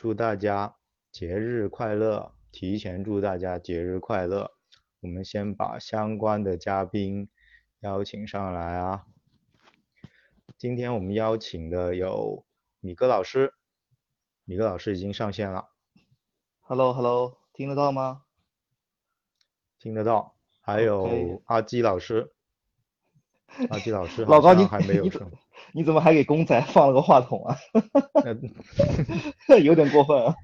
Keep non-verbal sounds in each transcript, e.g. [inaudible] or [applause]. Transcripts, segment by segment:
祝大家节日快乐，提前祝大家节日快乐。我们先把相关的嘉宾邀请上来啊。今天我们邀请的有米哥老师，米哥老师已经上线了。Hello，Hello，听得到吗？听得到。还有阿基老师，阿基老师老高你还没有上。你怎么还给公仔放了个话筒啊？[laughs] 有点过分啊！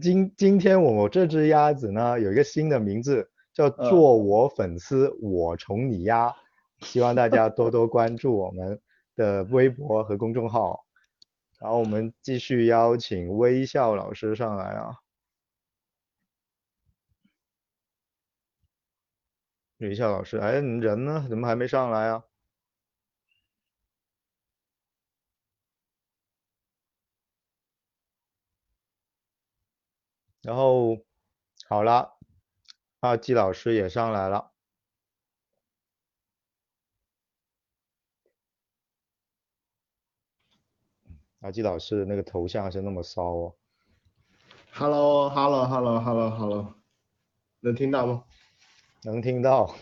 今今天我这只鸭子呢，有一个新的名字，叫做我粉丝我宠你鸭，希望大家多多关注我们的微博和公众号。然后我们继续邀请微笑老师上来啊。微笑老师，哎，你人呢？怎么还没上来啊？然后好了，阿基老师也上来了。阿基老师那个头像是那么骚哦。Hello，Hello，Hello，Hello，Hello，能听到吗？能听到，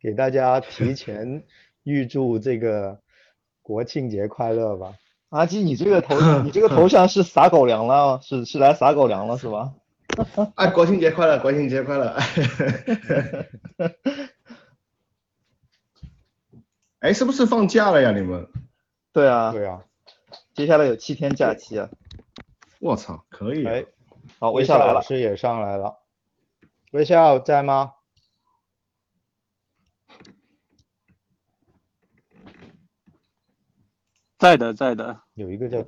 给大家提前 [laughs] 预祝这个国庆节快乐吧。阿基，你这个头，你这个头像是撒狗粮了，是是来撒狗粮了是吧？哎，[laughs] 国庆节快乐，国庆节快乐！[laughs] 哎，是不是放假了呀？你们？对啊，对啊，接下来有七天假期啊！我操，可以！哎，好，微笑老师也上来了，微笑在吗？在的，在的。有一个叫。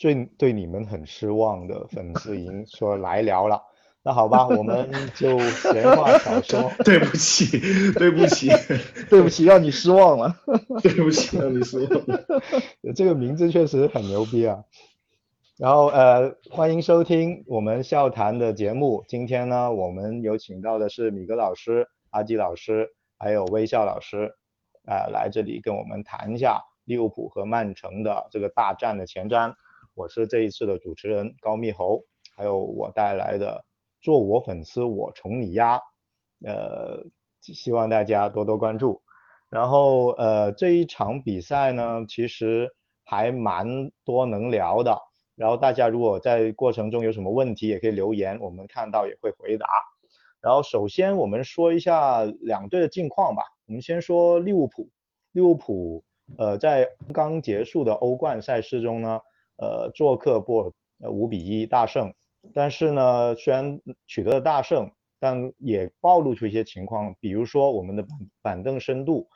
最对你们很失望的粉丝已经说来聊了，那好吧，我们就闲话少说。[laughs] 对不起，对不起，对不起，让你失望了。对不起，让你失望。[laughs] 这个名字确实很牛逼啊。然后呃，欢迎收听我们笑谈的节目。今天呢，我们有请到的是米格老师、阿基老师，还有微笑老师，呃，来这里跟我们谈一下利物浦和曼城的这个大战的前瞻。我是这一次的主持人高密猴，还有我带来的做我粉丝我宠你鸭，呃，希望大家多多关注。然后呃这一场比赛呢，其实还蛮多能聊的。然后大家如果在过程中有什么问题，也可以留言，我们看到也会回答。然后首先我们说一下两队的近况吧。我们先说利物浦，利物浦呃在刚结束的欧冠赛事中呢。呃，做客波尔呃五比一大胜，但是呢，虽然取得了大胜，但也暴露出一些情况，比如说我们的板板凳深度，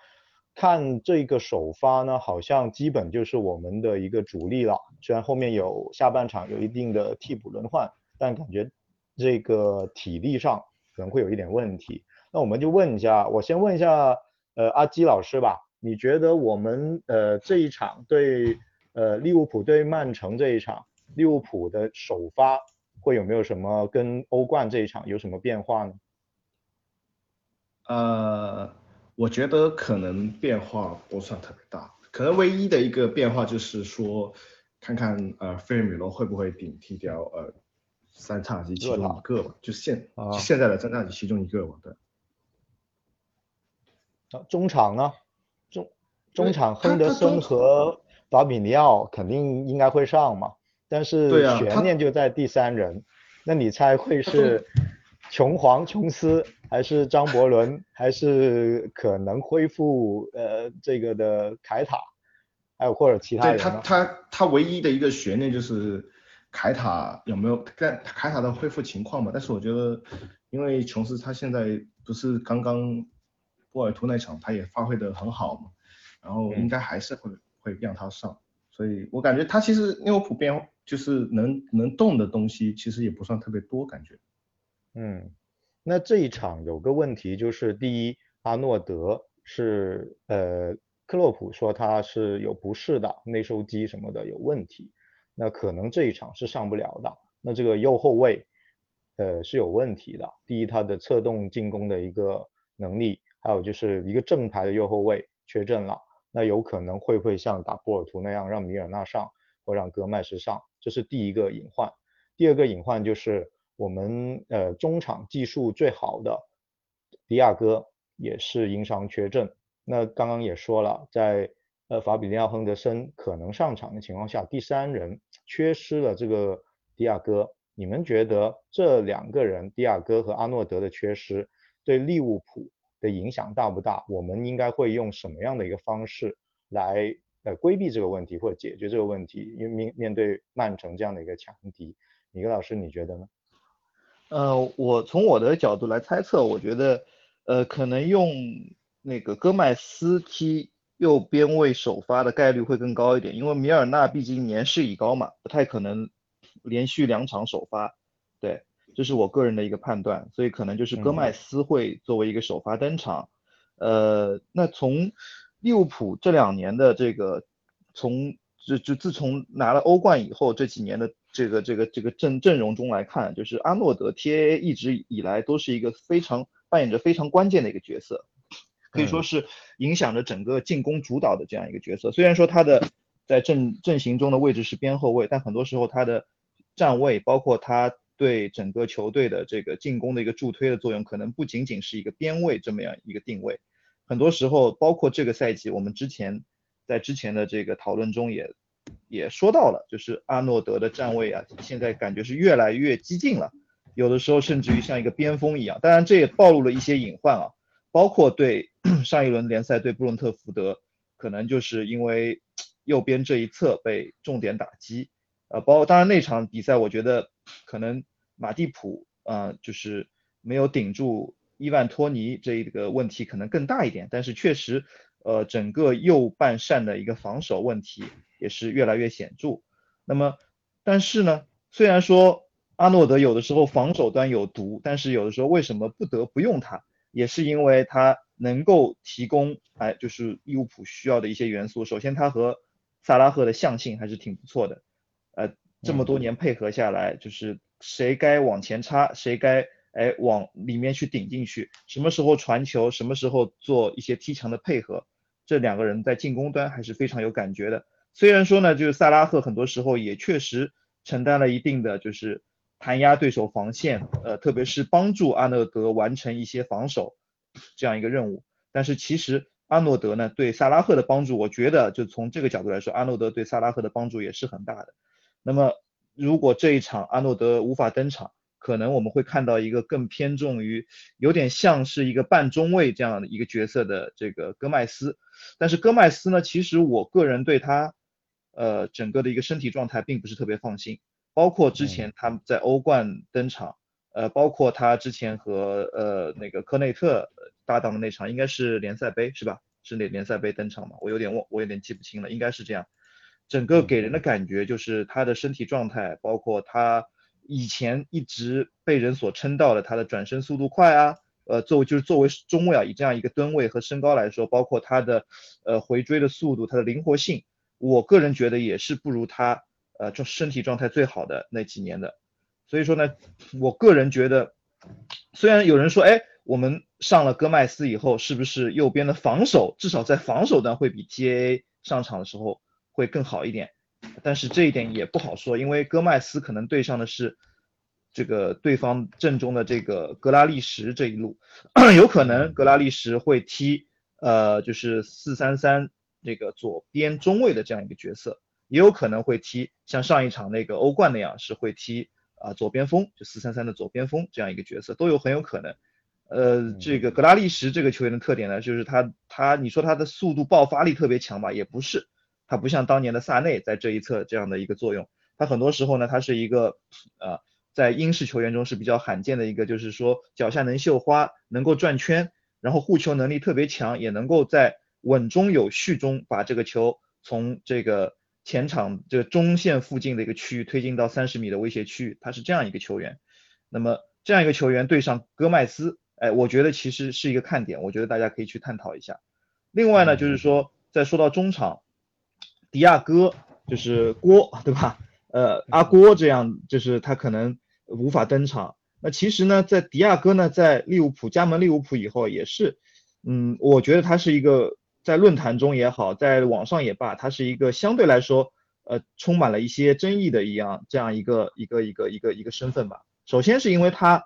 看这个首发呢，好像基本就是我们的一个主力了。虽然后面有下半场有一定的替补轮换，但感觉这个体力上可能会有一点问题。那我们就问一下，我先问一下呃阿基老师吧，你觉得我们呃这一场对？呃，利物浦对曼城这一场，利物浦的首发会有没有什么跟欧冠这一场有什么变化呢？呃，我觉得可能变化不算特别大，可能唯一的一个变化就是说，看看呃费尔米罗会不会顶替掉呃三叉戟其中一个吧，就现现在的三叉戟其中一个吧，对。中场呢？中中场亨德森和。法比尼奥肯定应该会上嘛，但是悬念就在第三人，那你猜会是琼皇琼斯还是张伯伦，还是可能恢复呃这个的凯塔，还有或者其他人他他他唯一的一个悬念就是凯塔有没有但凯塔的恢复情况嘛？但是我觉得，因为琼斯他现在不是刚刚波尔图那场他也发挥的很好嘛，然后应该还是会。会让他上，所以我感觉他其实利物浦变就是能能动的东西其实也不算特别多，感觉。嗯，那这一场有个问题就是第一，阿诺德是呃克洛普说他是有不适的，内收肌什么的有问题，那可能这一场是上不了的。那这个右后卫呃是有问题的，第一他的策动进攻的一个能力，还有就是一个正牌的右后卫缺阵了。那有可能会不会像打波尔图那样让米尔纳上，或让戈麦斯上，这是第一个隐患。第二个隐患就是我们呃中场技术最好的迪亚哥也是因伤缺阵。那刚刚也说了，在呃法比利奥亨德森可能上场的情况下，第三人缺失了这个迪亚哥。你们觉得这两个人，迪亚哥和阿诺德的缺失，对利物浦的影响大不大？我们应该会用什么样的一个方式来呃规避这个问题或者解决这个问题？因为面面对曼城这样的一个强敌，米格老师你觉得呢？呃，我从我的角度来猜测，我觉得呃可能用那个戈麦斯踢右边位首发的概率会更高一点，因为米尔纳毕竟年事已高嘛，不太可能。连续两场首发，对，这是我个人的一个判断，所以可能就是戈麦斯会作为一个首发登场。呃，那从利物浦这两年的这个，从就就自从拿了欧冠以后这几年的这个这个这个阵阵容中来看，就是阿诺德 T A A 一直以来都是一个非常扮演着非常关键的一个角色，可以说是影响着整个进攻主导的这样一个角色。虽然说他的在阵阵型中的位置是边后卫，但很多时候他的站位包括他对整个球队的这个进攻的一个助推的作用，可能不仅仅是一个边位这么样一个定位，很多时候包括这个赛季，我们之前在之前的这个讨论中也也说到了，就是阿诺德的站位啊，现在感觉是越来越激进了，有的时候甚至于像一个边锋一样。当然这也暴露了一些隐患啊，包括对 [clears throat] 上一轮联赛对布伦特福德，可能就是因为 [tsk] 右边这一侧被重点打击。呃，包括当然那场比赛，我觉得可能马蒂普啊，就是没有顶住伊万托尼这一个问题可能更大一点，但是确实，呃，整个右半扇的一个防守问题也是越来越显著。那么，但是呢，虽然说阿诺德有的时候防守端有毒，但是有的时候为什么不得不用他，也是因为他能够提供哎，就是利物浦需要的一些元素。首先，他和萨拉赫的象性还是挺不错的。呃，这么多年配合下来，就是谁该往前插，谁该哎往里面去顶进去，什么时候传球，什么时候做一些踢墙的配合，这两个人在进攻端还是非常有感觉的。虽然说呢，就是萨拉赫很多时候也确实承担了一定的就是弹压对手防线，呃，特别是帮助阿诺德完成一些防守这样一个任务。但是其实阿诺德呢对萨拉赫的帮助，我觉得就从这个角度来说，阿诺德对萨拉赫的帮助也是很大的。那么，如果这一场阿诺德无法登场，可能我们会看到一个更偏重于有点像是一个半中卫这样的一个角色的这个戈麦斯。但是戈麦斯呢，其实我个人对他，呃，整个的一个身体状态并不是特别放心。包括之前他在欧冠登场，呃，包括他之前和呃那个科内特搭档的那场，应该是联赛杯是吧？是联联赛杯登场嘛？我有点忘，我有点记不清了，应该是这样。整个给人的感觉就是他的身体状态，包括他以前一直被人所称道的他的转身速度快啊，呃，作为就是作为中卫啊，以这样一个吨位和身高来说，包括他的呃回追的速度，他的灵活性，我个人觉得也是不如他呃就身体状态最好的那几年的。所以说呢，我个人觉得，虽然有人说，哎，我们上了戈麦斯以后，是不是右边的防守至少在防守端会比 T A 上场的时候？会更好一点，但是这一点也不好说，因为戈麦斯可能对上的是这个对方阵中的这个格拉利什这一路，[clears throat] 有可能格拉利什会踢呃就是四三三这个左边中卫的这样一个角色，也有可能会踢像上一场那个欧冠那样是会踢啊左边锋，就四三三的左边锋这样一个角色都有很有可能。呃，这个格拉利什这个球员的特点呢，就是他他你说他的速度爆发力特别强吧，也不是。他不像当年的萨内在这一侧这样的一个作用，他很多时候呢，他是一个呃，在英式球员中是比较罕见的一个，就是说脚下能绣花，能够转圈，然后护球能力特别强，也能够在稳中有序中把这个球从这个前场这个中线附近的一个区域推进到三十米的威胁区域，他是这样一个球员。那么这样一个球员对上戈麦斯，哎，我觉得其实是一个看点，我觉得大家可以去探讨一下。另外呢，就是说在说到中场。迪亚哥就是郭，对吧？呃，阿郭这样，就是他可能无法登场。那其实呢，在迪亚哥呢，在利物浦加盟利物浦以后，也是，嗯，我觉得他是一个在论坛中也好，在网上也罢，他是一个相对来说呃充满了一些争议的一样这样一个一个一个一个一个身份吧。首先是因为他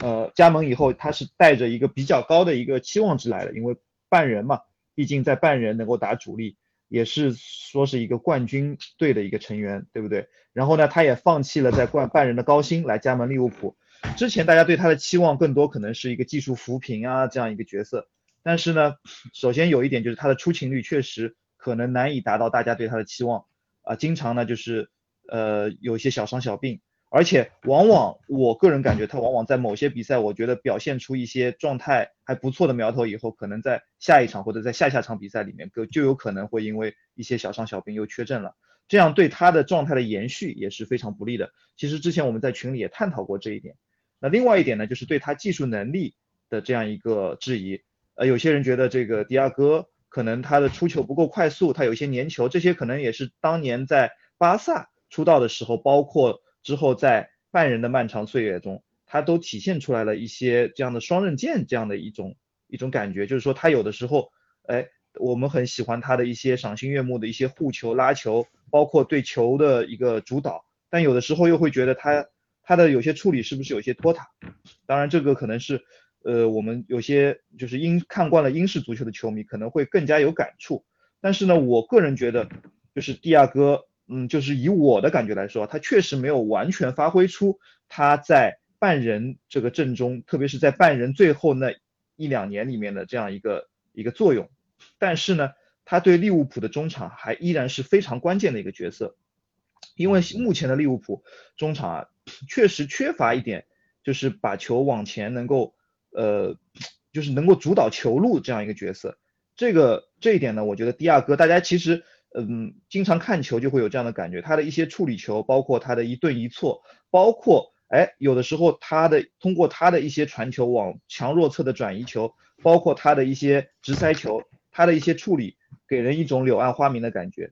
呃加盟以后，他是带着一个比较高的一个期望值来的，因为半人嘛，毕竟在半人能够打主力，也是说是一个冠军队的一个成员，对不对？然后呢，他也放弃了在冠半人的高薪来加盟利物浦。之前大家对他的期望更多可能是一个技术扶贫啊这样一个角色，但是呢，首先有一点就是他的出勤率确实可能难以达到大家对他的期望啊，经常呢就是呃有一些小伤小病。而且往往我个人感觉，他往往在某些比赛，我觉得表现出一些状态还不错的苗头以后，可能在下一场或者在下下场比赛里面，就就有可能会因为一些小伤小病又缺阵了，这样对他的状态的延续也是非常不利的。其实之前我们在群里也探讨过这一点。那另外一点呢，就是对他技术能力的这样一个质疑。呃，有些人觉得这个迪亚哥可能他的出球不够快速，他有一些粘球，这些可能也是当年在巴萨出道的时候，包括。之后在半人的漫长岁月中，他都体现出来了一些这样的双刃剑这样的一种一种感觉，就是说他有的时候，哎，我们很喜欢他的一些赏心悦目的一些护球、拉球，包括对球的一个主导，但有的时候又会觉得他他的有些处理是不是有些拖沓？当然这个可能是呃我们有些就是英看惯了英式足球的球迷可能会更加有感触，但是呢，我个人觉得就是蒂亚戈。嗯，就是以我的感觉来说，他确实没有完全发挥出他在半人这个阵中，特别是在半人最后那一两年里面的这样一个一个作用。但是呢，他对利物浦的中场还依然是非常关键的一个角色，因为目前的利物浦中场啊，确实缺乏一点，就是把球往前能够，呃，就是能够主导球路这样一个角色。这个这一点呢，我觉得迪亚哥，大家其实。嗯，经常看球就会有这样的感觉，他的一些处理球，包括他的一顿一错，包括哎，有的时候他的通过他的一些传球往强弱侧的转移球，包括他的一些直塞球，他的一些处理，给人一种柳暗花明的感觉，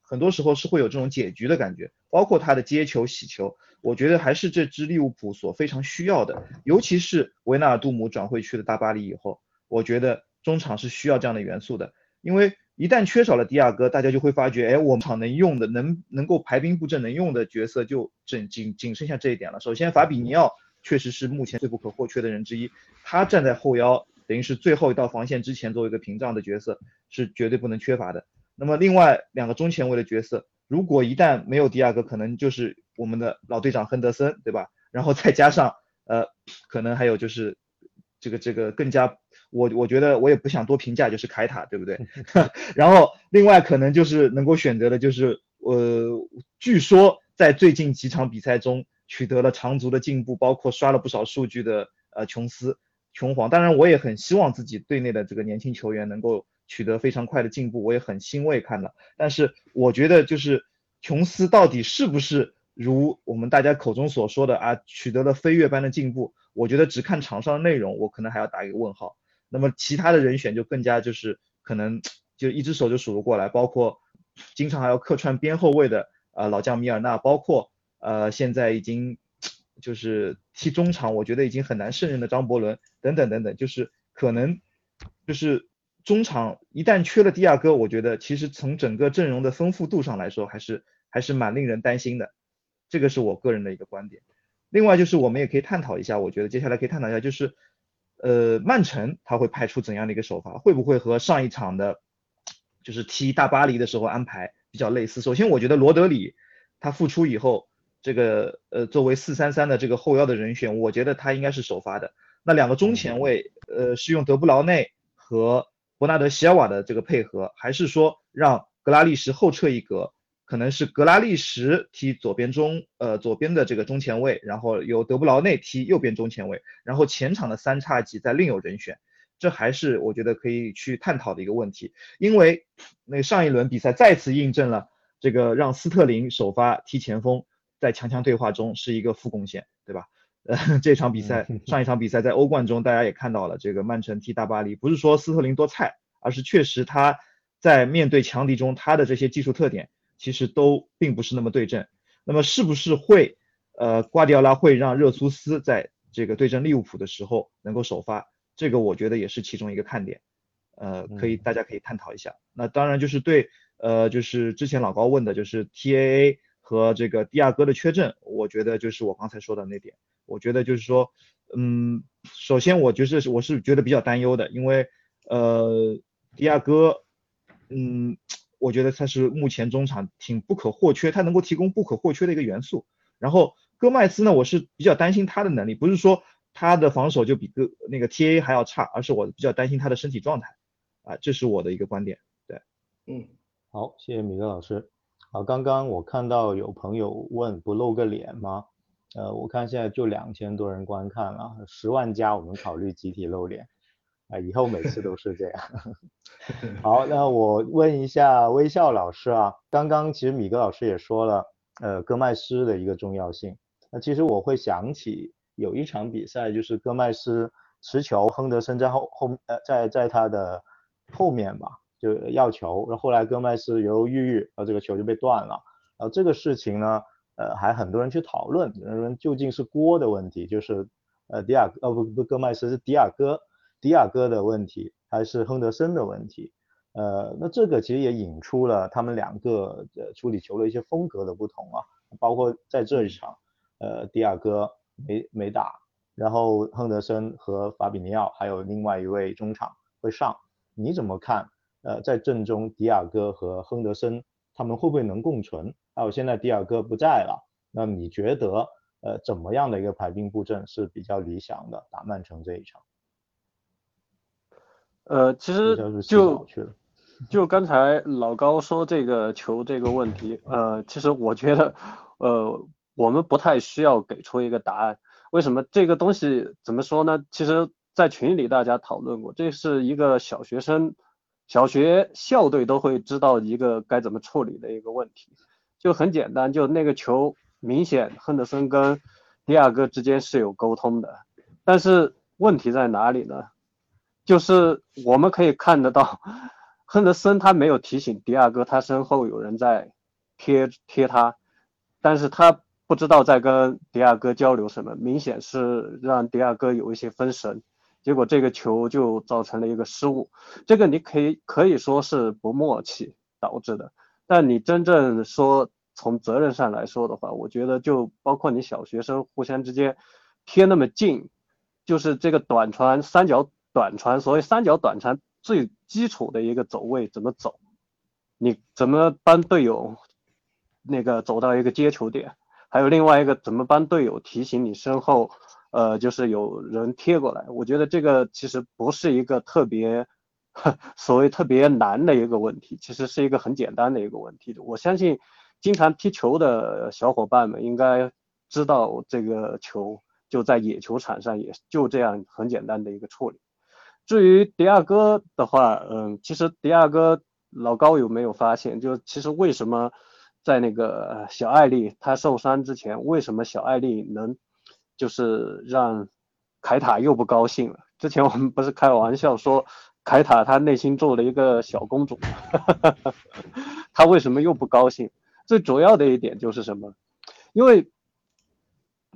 很多时候是会有这种解局的感觉，包括他的接球洗球，我觉得还是这支利物浦所非常需要的，尤其是维纳尔杜姆转会去了大巴黎以后，我觉得中场是需要这样的元素的，因为。一旦缺少了迪亚哥，大家就会发觉，哎，我们场能用的、能能够排兵布阵、能用的角色就仅仅仅剩下这一点了。首先，法比尼奥确实是目前最不可或缺的人之一，他站在后腰，等于是最后一道防线之前作为一个屏障的角色，是绝对不能缺乏的。那么，另外两个中前卫的角色，如果一旦没有迪亚哥，可能就是我们的老队长亨德森，对吧？然后再加上，呃，可能还有就是这个这个更加。我我觉得我也不想多评价，就是凯塔，对不对？[laughs] [laughs] 然后另外可能就是能够选择的，就是呃，据说在最近几场比赛中取得了长足的进步，包括刷了不少数据的呃琼斯琼皇。当然我也很希望自己队内的这个年轻球员能够取得非常快的进步，我也很欣慰看了。但是我觉得就是琼斯到底是不是如我们大家口中所说的啊，取得了飞跃般的进步？我觉得只看场上的内容，我可能还要打一个问号。那么其他的人选就更加就是可能就一只手就数得过来，包括经常还要客串边后卫的呃老将米尔纳，包括呃现在已经就是踢中场，我觉得已经很难胜任的张伯伦等等等等，就是可能就是中场一旦缺了迪亚哥，我觉得其实从整个阵容的丰富度上来说，还是还是蛮令人担心的，这个是我个人的一个观点。另外就是我们也可以探讨一下，我觉得接下来可以探讨一下就是。呃，曼城他会派出怎样的一个首发？会不会和上一场的，就是踢大巴黎的时候安排比较类似？首先，我觉得罗德里他复出以后，这个呃作为四三三的这个后腰的人选，我觉得他应该是首发的。那两个中前卫，呃，是用德布劳内和伯纳德席尔瓦的这个配合，还是说让格拉利什后撤一格？可能是格拉利什踢左边中，呃，左边的这个中前卫，然后由德布劳内踢右边中前卫，然后前场的三叉戟再另有人选，这还是我觉得可以去探讨的一个问题。因为那上一轮比赛再次印证了这个让斯特林首发踢前锋，在强强对话中是一个负贡献，对吧？呃，[laughs] 这场比赛上一场比赛在欧冠中大家也看到了，这个曼城踢大巴黎，不是说斯特林多菜，而是确实他在面对强敌中他的这些技术特点。其实都并不是那么对阵，那么是不是会，呃，瓜迪奥拉会让热苏斯在这个对阵利物浦的时候能够首发？这个我觉得也是其中一个看点，呃，可以大家可以探讨一下。那当然就是对呃，就是之前老高问的，就是 TAA 和这个迪亚哥的缺阵，我觉得就是我刚才说的那点，我觉得就是说，嗯，首先我就是我是觉得比较担忧的，因为呃，迪亚哥，嗯，我觉得他是目前中场挺不可或缺，他能够提供不可或缺的一个元素。然后戈麦斯呢，我是比较担心他的能力，不是说他的防守就比戈那个 TA 还要差，而是我比较担心他的身体状态啊，这是我的一个观点。对，嗯，好，谢谢米勒老师。好，刚刚我看到有朋友问不露个脸吗？呃，我看现在就两千多人观看了，十万加我们考虑集体露脸。啊，以后每次都是这样。[laughs] 好，那我问一下微笑老师啊，刚刚其实米格老师也说了，呃，戈麦斯的一个重要性。那其实我会想起有一场比赛，就是戈麦斯持球，亨德森在后后呃在在他的后面吧，就要球，然后后来戈麦斯犹犹豫豫，然后这个球就被断了。然后这个事情呢，呃，还很多人去讨论，人究竟是锅的问题，就是呃迪亚呃不不戈麦斯是迪亚哥。迪亚哥的问题还是亨德森的问题，呃，那这个其实也引出了他们两个呃处理球的一些风格的不同啊，包括在这一场，呃，迪亚哥没没打，然后亨德森和法比尼奥还有另外一位中场会上，你怎么看？呃，在阵中迪亚哥和亨德森他们会不会能共存？还有现在迪亚哥不在了，那你觉得呃怎么样的一个排兵布阵是比较理想的？打曼城这一场？呃，其实就就刚才老高说这个球这个问题，呃，其实我觉得，呃，我们不太需要给出一个答案。为什么这个东西怎么说呢？其实，在群里大家讨论过，这是一个小学生、小学校队都会知道一个该怎么处理的一个问题。就很简单，就那个球明显亨德森跟迪亚哥之间是有沟通的，但是问题在哪里呢？就是我们可以看得到，[laughs] 亨德森他没有提醒迪亚哥，他身后有人在贴贴他，但是他不知道在跟迪亚哥交流什么，明显是让迪亚哥有一些分神，结果这个球就造成了一个失误，这个你可以可以说是不默契导致的，但你真正说从责任上来说的话，我觉得就包括你小学生互相之间贴那么近，就是这个短传三角。短传，所谓三角短传最基础的一个走位怎么走？你怎么帮队友那个走到一个接球点？还有另外一个怎么帮队友提醒你身后，呃，就是有人贴过来？我觉得这个其实不是一个特别所谓特别难的一个问题，其实是一个很简单的一个问题。我相信经常踢球的小伙伴们应该知道，这个球就在野球场上，也就这样很简单的一个处理。至于迪亚哥的话，嗯，其实迪亚哥老高有没有发现，就其实为什么在那个小艾丽她受伤之前，为什么小艾丽能就是让凯塔又不高兴了？之前我们不是开玩笑说凯塔他内心做了一个小公主，[laughs] 他为什么又不高兴？最主要的一点就是什么？因为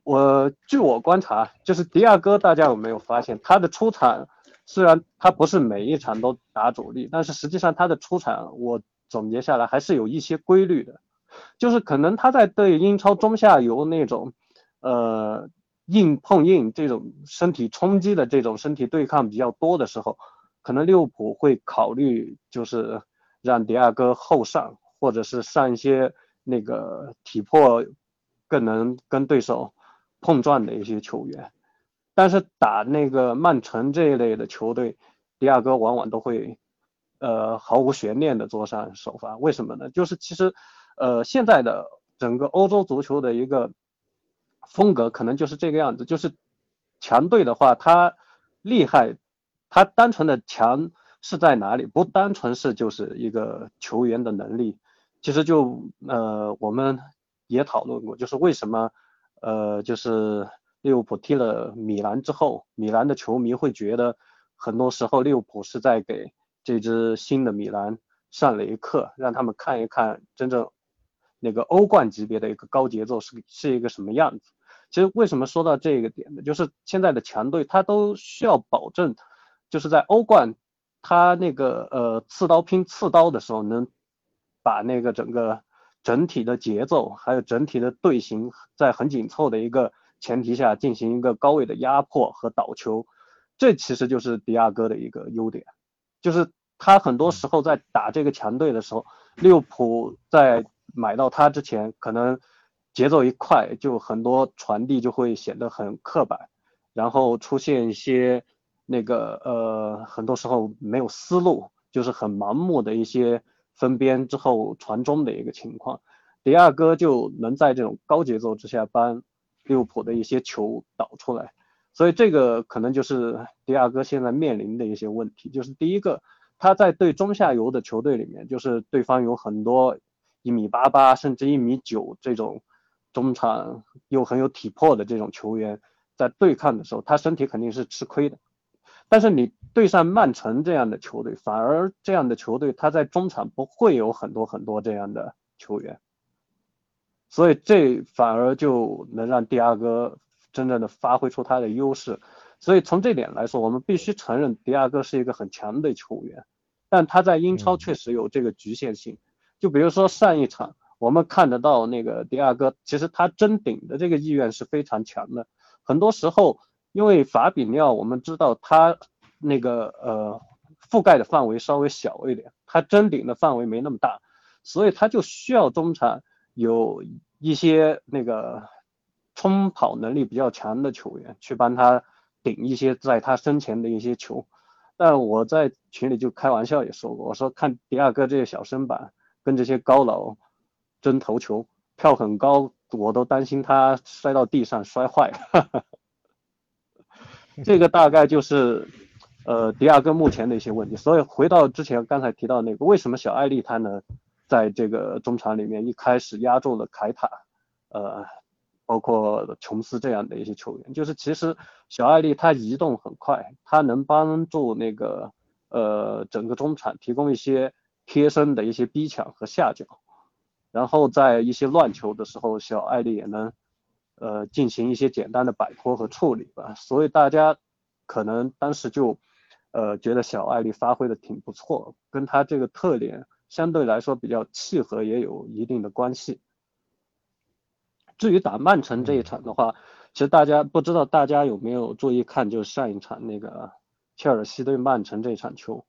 我据我观察，就是迪亚哥，大家有没有发现他的出场？虽然他不是每一场都打主力，但是实际上他的出场，我总结下来还是有一些规律的，就是可能他在对英超中下游那种，呃，硬碰硬这种身体冲击的这种身体对抗比较多的时候，可能利物浦会考虑就是让迪亚哥后上，或者是上一些那个体魄更能跟对手碰撞的一些球员。但是打那个曼城这一类的球队，迪亚哥往往都会，呃，毫无悬念的坐上首发。为什么呢？就是其实，呃，现在的整个欧洲足球的一个风格可能就是这个样子。就是强队的话，他厉害，他单纯的强是在哪里？不单纯是就是一个球员的能力。其实就呃，我们也讨论过，就是为什么，呃，就是。利物浦踢了米兰之后，米兰的球迷会觉得，很多时候利物浦是在给这支新的米兰上了一课，让他们看一看真正那个欧冠级别的一个高节奏是是一个什么样子。其实为什么说到这个点呢？就是现在的强队他都需要保证，就是在欧冠他那个呃刺刀拼刺刀的时候能把那个整个整体的节奏，还有整体的队形，在很紧凑的一个前提下进行一个高位的压迫和倒球，这其实就是迪亚哥的一个优点，就是他很多时候在打这个强队的时候，利物浦在买到他之前，可能节奏一快，就很多传递就会显得很刻板，然后出现一些那个呃，很多时候没有思路，就是很盲目的一些分边之后传中的一个情况。迪亚哥就能在这种高节奏之下帮利物浦的一些球导出来，所以这个可能就是迪亚哥现在面临的一些问题，就是第一个，他在对中下游的球队里面，就是对方有很多。一米八八甚至一米九这种中场又很有体魄的这种球员，在对抗的时候，他身体肯定是吃亏的。但是你对上曼城这样的球队，反而这样的球队他在中场不会有很多很多这样的球员，所以这反而就能让迪亚哥真正的发挥出他的优势。所以从这点来说，我们必须承认迪亚哥是一个很强的球员，但他在英超确实有这个局限性。就比如说上一场，我们看得到那个迪亚哥，其实他争顶的这个意愿是非常强的。很多时候，因为法比尼奥，我们知道他那个呃覆盖的范围稍微小一点，他争顶的范围没那么大，所以他就需要中场有一些那个冲跑能力比较强的球员去帮他顶一些在他身前的一些球。但我在群里就开玩笑也说过，我说看迪亚哥这些小身板。跟这些高佬争头球，跳很高，我都担心他摔到地上摔坏。[laughs] 这个大概就是呃迪亚哥目前的一些问题。所以回到之前刚才提到那个，为什么小艾利他呢，在这个中场里面一开始压住了凯塔，呃，包括琼斯这样的一些球员，就是其实小艾利他移动很快，他能帮助那个呃整个中场提供一些。贴身的一些逼抢和下脚，然后在一些乱球的时候，小艾丽也能呃进行一些简单的摆脱和处理吧。所以大家可能当时就呃觉得小艾丽发挥的挺不错，跟他这个特点相对来说比较契合，也有一定的关系。至于打曼城这一场的话，其实大家不知道大家有没有注意看，就是上一场那个切尔西对曼城这场球。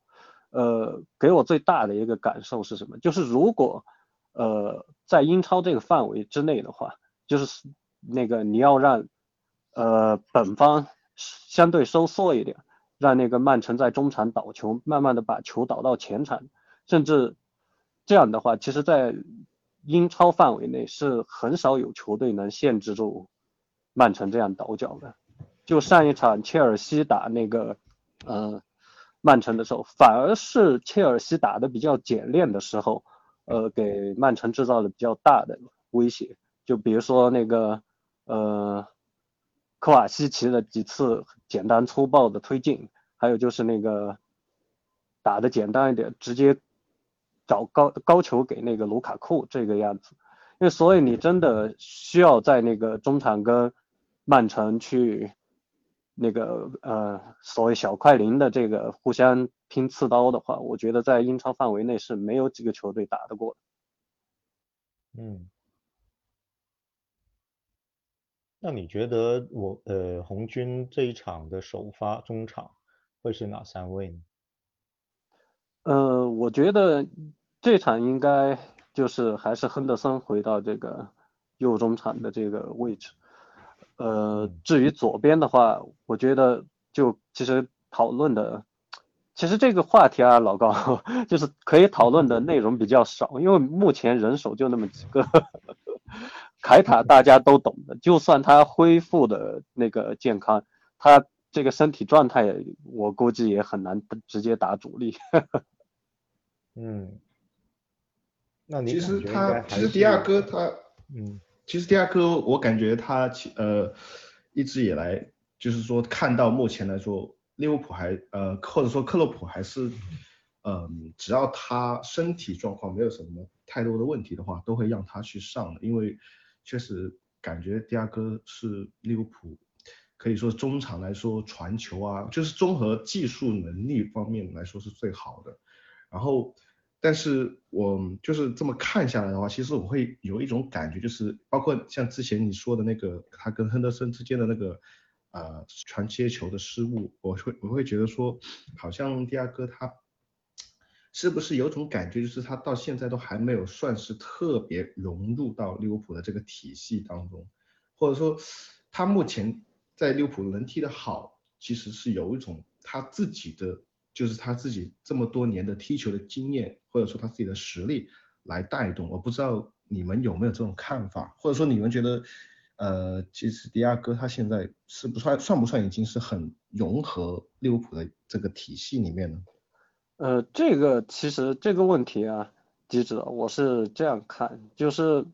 呃，给我最大的一个感受是什么？就是如果呃在英超这个范围之内的话，就是那个你要让呃本方相对收缩一点，让那个曼城在中场倒球，慢慢的把球倒到前场，甚至这样的话，其实在英超范围内是很少有球队能限制住曼城这样倒脚的。就上一场切尔西打那个呃。曼城的时候，反而是切尔西打的比较简练的时候，呃，给曼城制造了比较大的威胁。就比如说那个，呃，科瓦西奇的几次简单粗暴的推进，还有就是那个打的简单一点，直接找高高球给那个卢卡库这个样子。因为所以你真的需要在那个中场跟曼城去。那个呃，所谓小快灵的这个互相拼刺刀的话，我觉得在英超范围内是没有几个球队打得过的。嗯，那你觉得我呃红军这一场的首发中场会是哪三位呢？呃，我觉得这场应该就是还是亨德森回到这个右中场的这个位置。呃，至于左边的话，我觉得就其实讨论的，其实这个话题啊，老高 [laughs] 就是可以讨论的内容比较少，因为目前人手就那么几个。凯塔大家都懂的，就算他恢复的那个健康，他这个身体状态，我估计也很难直接打主力。[laughs] 嗯，那你其实他其实迪亚哥他嗯。其实迪亚哥，我感觉他其呃一直以来就是说看到目前来说，利物浦还呃或者说克洛普还是嗯只要他身体状况没有什么太多的问题的话，都会让他去上的，因为确实感觉迪亚哥是利物浦可以说中场来说传球啊，就是综合技术能力方面来说是最好的。然后但是我就是这么看下来的话，其实我会有一种感觉，就是包括像之前你说的那个他跟亨德森之间的那个呃传接球的失误，我会我会觉得说，好像迪亚哥他是不是有种感觉，就是他到现在都还没有算是特别融入到利物浦的这个体系当中，或者说他目前在利物浦能踢得好，其实是有一种他自己的。就是他自己这么多年的踢球的经验，或者说他自己的实力来带动。我不知道你们有没有这种看法，或者说你们觉得，呃，其实迪亚哥他现在是不算算不算已经是很融合利物浦的这个体系里面呢？呃，这个其实这个问题啊，机智，我是这样看，就是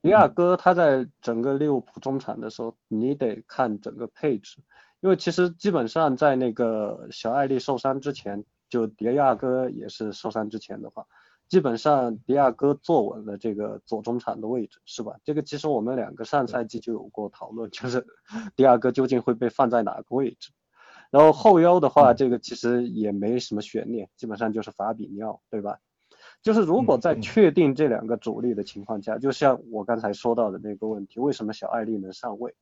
迪亚哥他在整个利物浦中场的时候，你得看整个配置。因为其实基本上在那个小艾丽受伤之前，就迪亚哥也是受伤之前的话，基本上迪亚哥坐稳了这个左中场的位置，是吧？这个其实我们两个上赛季就有过讨论，就是 [laughs] 迪亚哥究竟会被放在哪个位置。然后后腰的话，这个其实也没什么悬念，基本上就是法比尼奥，对吧？就是如果在确定这两个主力的情况下，就像我刚才说到的那个问题，为什么小艾丽能上位？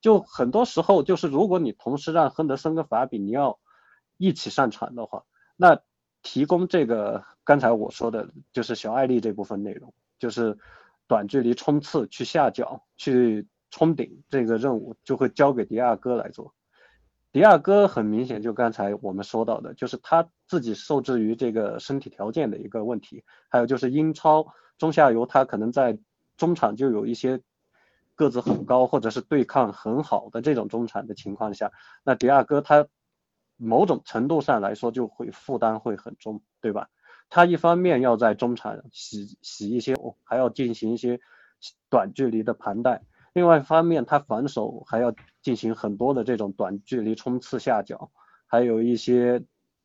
就很多时候，就是如果你同时让亨德森跟法比尼奥一起上场的话，那提供这个刚才我说的，就是小艾丽这部分内容，就是短距离冲刺、去下脚、去冲顶这个任务，就会交给迪亚哥来做。迪亚哥很明显，就刚才我们说到的，就是他自己受制于这个身体条件的一个问题，还有就是英超中下游他可能在中场就有一些。个子很高，或者是对抗很好的这种中场的情况下，那迪亚哥他某种程度上来说就会负担会很重，对吧？他一方面要在中场洗洗一些，还要进行一些短距离的盘带；另外一方面，他防守还要进行很多的这种短距离冲刺下脚，还有一些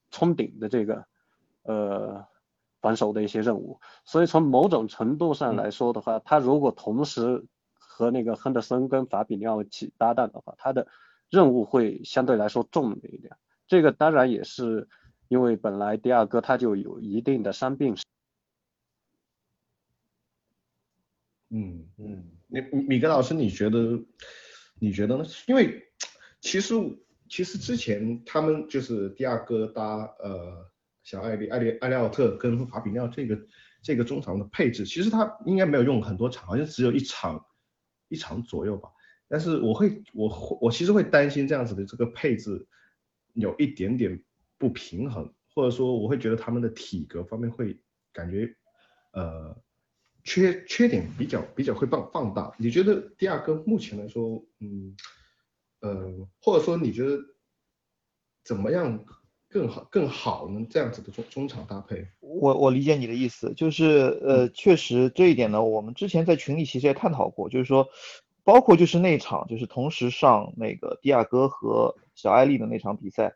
冲顶的这个呃防守的一些任务。所以从某种程度上来说的话，他如果同时和那个亨德森跟法比尼奥一起搭档的话，他的任务会相对来说重一点。这个当然也是因为本来迪亚哥他就有一定的伤病史。嗯嗯，米米格老师，你觉得你觉得呢？因为其实其实之前他们就是迪亚哥搭呃小艾利艾利艾利奥特跟法比尼奥这个这个中场的配置，其实他应该没有用很多场，好像只有一场。一场左右吧，但是我会，我，我其实会担心这样子的这个配置有一点点不平衡，或者说我会觉得他们的体格方面会感觉呃缺缺点比较比较会放放大。你觉得第二个目前来说，嗯呃，或者说你觉得怎么样更好更好能？这样子的中中场搭配？我我理解你的意思，就是呃，确实这一点呢，我们之前在群里其实也探讨过，就是说，包括就是那场就是同时上那个迪亚哥和小艾丽的那场比赛。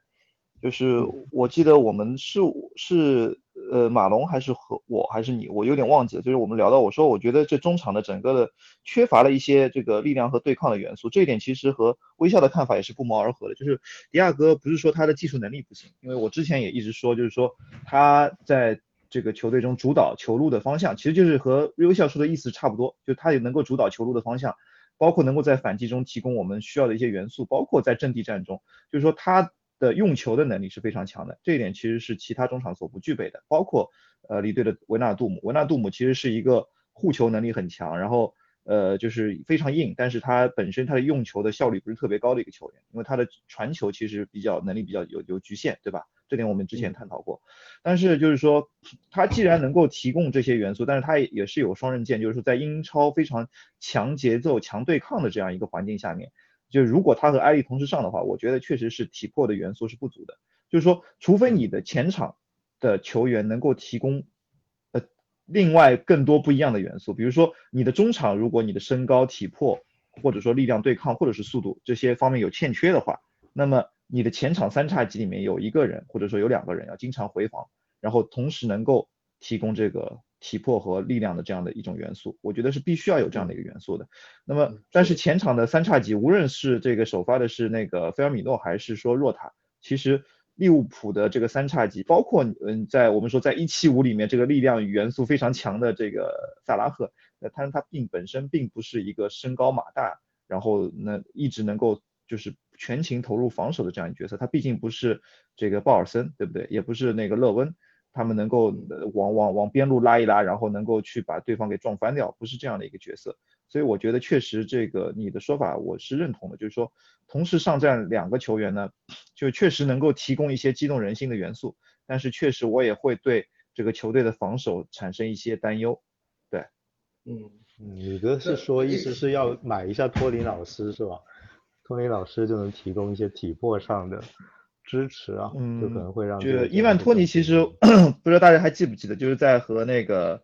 就是我记得我们是是呃马龙还是和我还是你，我有点忘记了。就是我们聊到我说我觉得这中场的整个的缺乏了一些这个力量和对抗的元素，这一点其实和微笑的看法也是不谋而合的。就是迪亚哥不是说他的技术能力不行，因为我之前也一直说，就是说他在这个球队中主导球路的方向，其实就是和微笑说的意思差不多，就他也能够主导球路的方向，包括能够在反击中提供我们需要的一些元素，包括在阵地战中，就是说他。的用球的能力是非常强的，这一点其实是其他中场所不具备的。包括呃离队的维纳杜姆，维纳杜姆其实是一个护球能力很强，然后呃就是非常硬，但是他本身他的用球的效率不是特别高的一个球员，因为他的传球其实比较能力比较有有局限，对吧？这点我们之前探讨过。但是就是说他既然能够提供这些元素，但是他也也是有双刃剑，就是说在英超非常强节奏、强对抗的这样一个环境下面。就如果他和艾利同时上的话，我觉得确实是体魄的元素是不足的。就是说，除非你的前场的球员能够提供呃另外更多不一样的元素，比如说你的中场，如果你的身高、体魄或者说力量对抗或者是速度这些方面有欠缺的话，那么你的前场三叉戟里面有一个人或者说有两个人要经常回防，然后同时能够提供这个。体魄和力量的这样的一种元素，我觉得是必须要有这样的一个元素的。那么，但是前场的三叉戟，无论是这个首发的是那个菲尔米诺，还是说若塔，其实利物浦的这个三叉戟，包括嗯，在我们说在一七五里面这个力量元素非常强的这个萨拉赫，那他他并本身并不是一个身高马大，然后那一直能够就是全情投入防守的这样一个角色，他毕竟不是这个鲍尔森，对不对？也不是那个勒温，他们能够往往往边路拉一拉，然后能够去把对方给撞翻掉，不是这样的一个角色。所以我觉得确实这个你的说法我是认同的，就是说同时上战两个球员呢，就确实能够提供一些激动人心的元素，但是确实我也会对这个球队的防守产生一些担忧。对，嗯，你的是说意思是要买一下托尼老师是吧？托尼老师就能提供一些体魄上的支持啊，就可能会让。就伊万托尼其实 [clears throat] 不知道大家还记不记得，就是在和那个。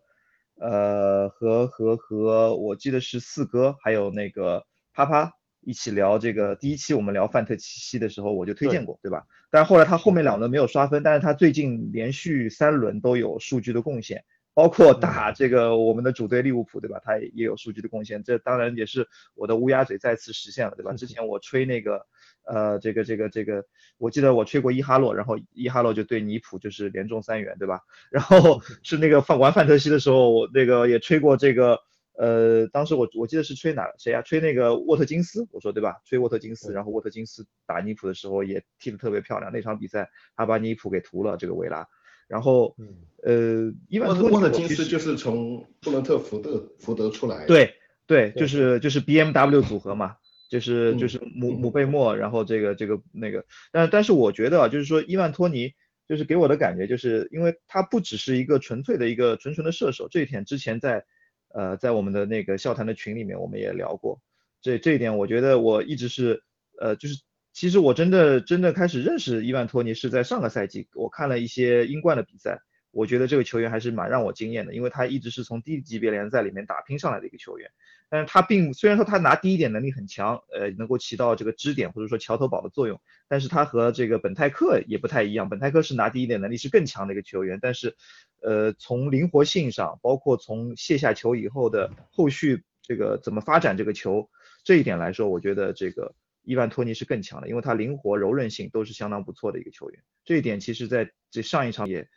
呃，和和和，我记得是四哥还有那个啪啪一起聊这个第一期我们聊范特西的时候，我就推荐过，对吧？但是后来他后面两轮没有刷分，但是他最近连续三轮都有数据的贡献，包括打这个我们的主队利物浦，对吧？他也也有数据的贡献，这当然也是我的乌鸦嘴再次实现了，对吧？之前我吹那个。呃，这个这个这个，我记得我吹过伊哈洛，然后伊哈洛就对尼普就是连中三元，对吧？[laughs] 然后是那个范玩范特西的时候，我那个也吹过这个，呃，当时我我记得是吹哪谁啊？吹那个沃特金斯，我说对吧？吹沃特金斯，然后沃特金斯打尼普的时候也踢得特别漂亮，那场比赛他把尼普给屠了这个维拉，然后呃，伊万沃特金斯就是从布伦特福德福德出来，对对，就是就是 B M W 组合嘛。就是就是姆姆贝莫，然后这个这个那个，但但是我觉得啊，就是说伊万托尼，就是给我的感觉，就是因为他不只是一个纯粹的一个纯纯的射手，这一点之前在呃在我们的那个笑谈的群里面我们也聊过，这这一点我觉得我一直是呃就是其实我真的真的开始认识伊万托尼是在上个赛季，我看了一些英冠的比赛，我觉得这个球员还是蛮让我惊艳的，因为他一直是从低级别联赛里面打拼上来的一个球员。但是他并虽然说他拿第一点能力很强，呃，能够起到这个支点或者说桥头堡的作用，但是他和这个本泰克也不太一样。本泰克是拿第一点能力是更强的一个球员，但是，呃，从灵活性上，包括从卸下球以后的后续这个怎么发展这个球这一点来说，我觉得这个伊万托尼是更强的，因为他灵活柔韧性都是相当不错的一个球员。这一点其实在这上一场也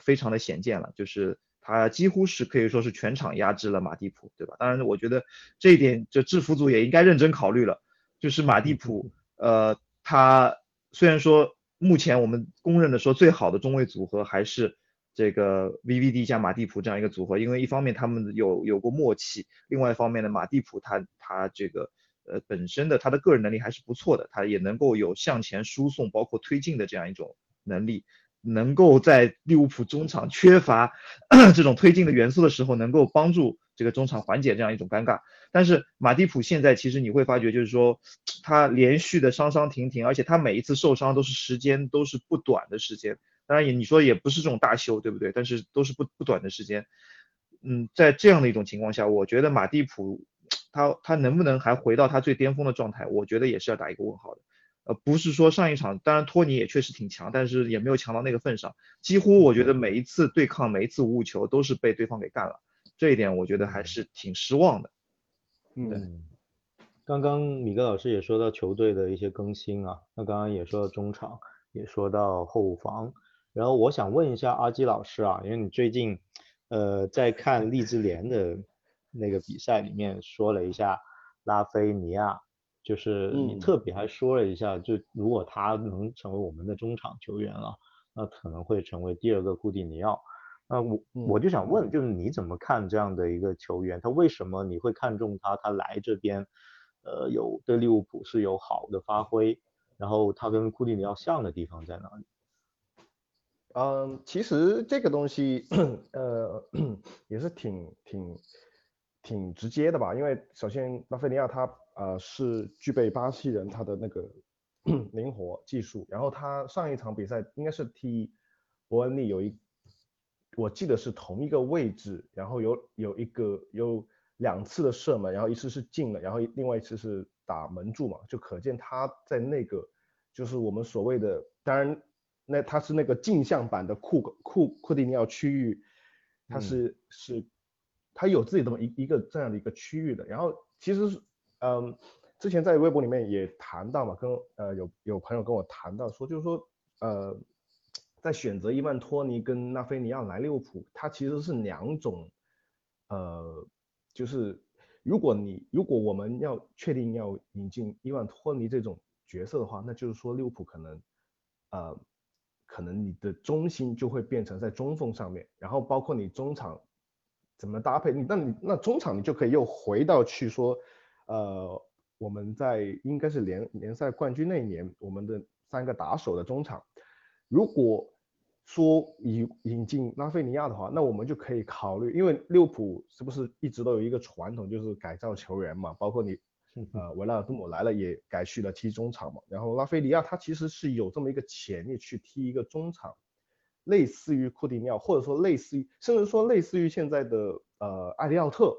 非常的显见了，就是。他几乎是可以说是全场压制了马蒂普，对吧？当然，我觉得这一点，这制服组也应该认真考虑了。就是马蒂普，呃，他虽然说目前我们公认的说最好的中卫组合还是这个 VVD 加马蒂普这样一个组合，因为一方面他们有有过默契，另外一方面呢，马蒂普他他这个呃本身的他的个人能力还是不错的，他也能够有向前输送包括推进的这样一种能力。能够在利物浦中场缺乏 [clears throat] 这种推进的元素的时候，能够帮助这个中场缓解这样一种尴尬。但是马蒂普现在其实你会发觉，就是说他连续的伤伤停停，而且他每一次受伤都是时间都是不短的时间。当然也你说也不是这种大修，对不对？但是都是不不短的时间。嗯，在这样的一种情况下，我觉得马蒂普 [tsk] 他他能不能还回到他最巅峰的状态，我觉得也是要打一个问号的。呃，不是说上一场，当然托尼也确实挺强，但是也没有强到那个份上。几乎我觉得每一次对抗，每一次无误球都是被对方给干了，这一点我觉得还是挺失望的。嗯，刚刚米格老师也说到球队的一些更新啊，那刚刚也说到中场，也说到后防，然后我想问一下阿基老师啊，因为你最近呃在看利兹联的那个比赛里面说了一下拉菲尼亚。就是你特别还说了一下，就如果他能成为我们的中场球员了，那可能会成为第二个库蒂尼奥。那我我就想问，就是你怎么看这样的一个球员？他为什么你会看中他？他来这边，呃，有对利物浦是有好的发挥，然后他跟库蒂尼奥像的地方在哪里？嗯，其实这个东西，呃，也是挺挺挺直接的吧，因为首先拉菲尼亚他。呃，是具备巴西人他的那个 [clears throat] 灵活技术，然后他上一场比赛应该是踢伯恩利，有一我记得是同一个位置，然后有有一个有两次的射门，然后一次是进了，然后另外一次是打门柱嘛，就可见他在那个就是我们所谓的，当然那他是那个镜像版的库库库蒂尼奥区域，他是是他有自己的一一个这样的一个区域的，然后其实是。嗯，之前在微博里面也谈到嘛，跟呃有有朋友跟我谈到说，就是说呃，在选择伊万托尼跟纳菲尼亚来利物浦，它其实是两种，呃，就是如果你如果我们要确定要引进伊万托尼这种角色的话，那就是说利物浦可能，呃，可能你的中心就会变成在中锋上面，然后包括你中场怎么搭配，你那你那中场你就可以又回到去说，呃，我们在应该是联联赛冠军那一年，我们的。三个打手的中场，如果说引引进拉菲尼亚的话，那我们就可以考虑，因为利物浦是不是一直都有一个传统，就是改造球员嘛，包括你呃维拉尔杜姆来了也改去了踢中场嘛，然后拉菲尼亚他其实是有这么一个潜力去踢一个中场，类似于库蒂尼奥，或者说类似于，甚至说类似于现在的呃艾利奥特。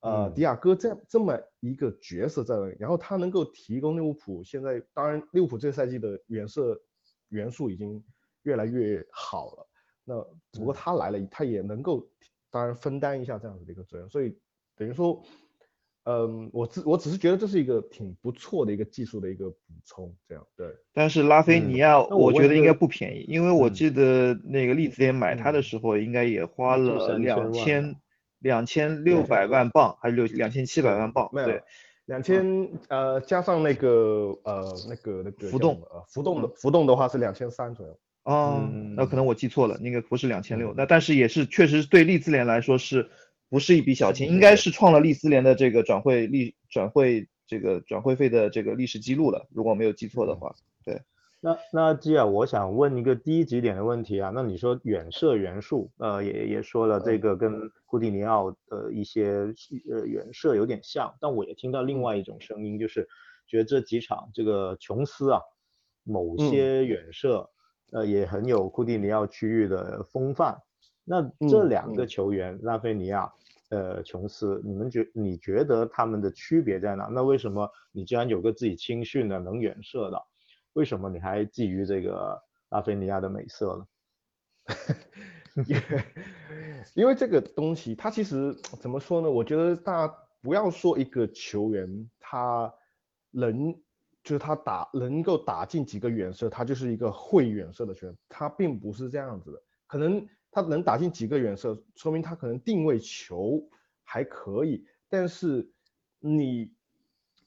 呃，迪亚哥这样这么一个角色在那里，然后他能够提供利物浦现在，当然利物浦这个赛季的远射元素已经越来越好了，那只不过他来了，他也能够当然分担一下这样子的一个责任，所以等于说，嗯，我只我只是觉得这是一个挺不错的一个技术的一个补充，这样对。但是拉菲尼亚我觉得应该不便宜，因为我记得那个利兹联买他的时候应该也花了两千。两千六百万镑还是六两千七百万镑？对，两千呃加上那个呃那个那个浮动呃浮动的浮动的话是两千三左右。哦，那可能我记错了，那个不是两千六，那但是也是确实对利兹联来说是不是一笔小钱？应该是创了利兹联的这个转会利转会这个转会费的这个历史记录了，如果没有记错的话，对。那那基啊，我想问一个低级点的问题啊。那你说远射元素，呃，也也说了这个跟库蒂尼奥的一些呃远射有点像，但我也听到另外一种声音，就是觉得这几场这个琼斯啊，某些远射呃也很有库蒂尼奥区域的风范。那这两个球员拉菲尼亚呃琼斯，你们觉你觉得他们的区别在哪？那为什么你既然有个自己青训的能远射的？为什么你还觊觎这个拉菲尼亚的美色呢？[laughs] 因为这个东西，它其实怎么说呢？我觉得大家不要说一个球员他能，就是他打能够打进几个远射，他就是一个会远射的球员，他并不是这样子的。可能他能打进几个远射，说明他可能定位球还可以，但是你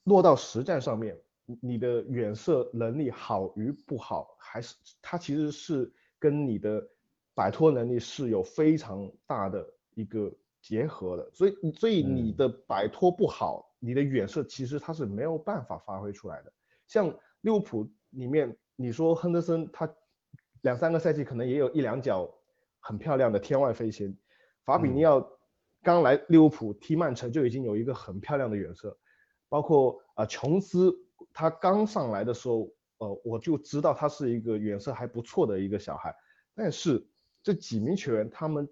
落到实战上面。你的远射能力好与不好，还是它其实是跟你的摆脱能力是有非常大的一个结合的。所以，所以你的摆脱不好，你的远射其实它是没有办法发挥出来的。像利物浦里面，你说亨德森他两三个赛季可能也有一两脚很漂亮的天外飞仙，法比尼奥刚来利物浦踢曼城就已经有一个很漂亮的远射，包括啊琼斯。他刚上来的时候，呃，我就知道他是一个远射还不错的一个小孩。但是这几名球员，他们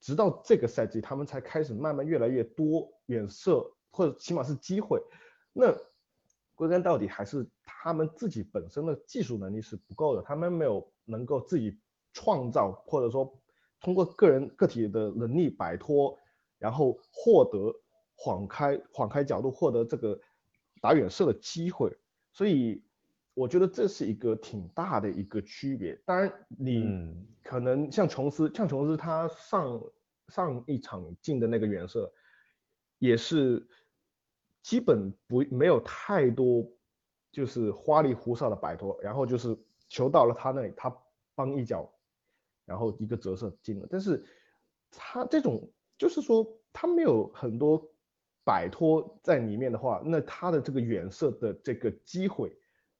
直到这个赛季，他们才开始慢慢越来越多远射，或者起码是机会。那归根到底还是他们自己本身的技术能力是不够的，他们没有能够自己创造，或者说通过个人个体的能力摆脱，然后获得晃开晃开角度，获得这个。打远射的机会，所以我觉得这是一个挺大的一个区别。当然，你可能像琼斯，像琼斯他上上一场进的那个远射，也是基本不没有太多就是花里胡哨的摆脱，然后就是球到了他那里，他帮一脚，然后一个折射进了。但是他这种就是说他没有很多。摆脱在里面的话，那他的这个远射的这个机会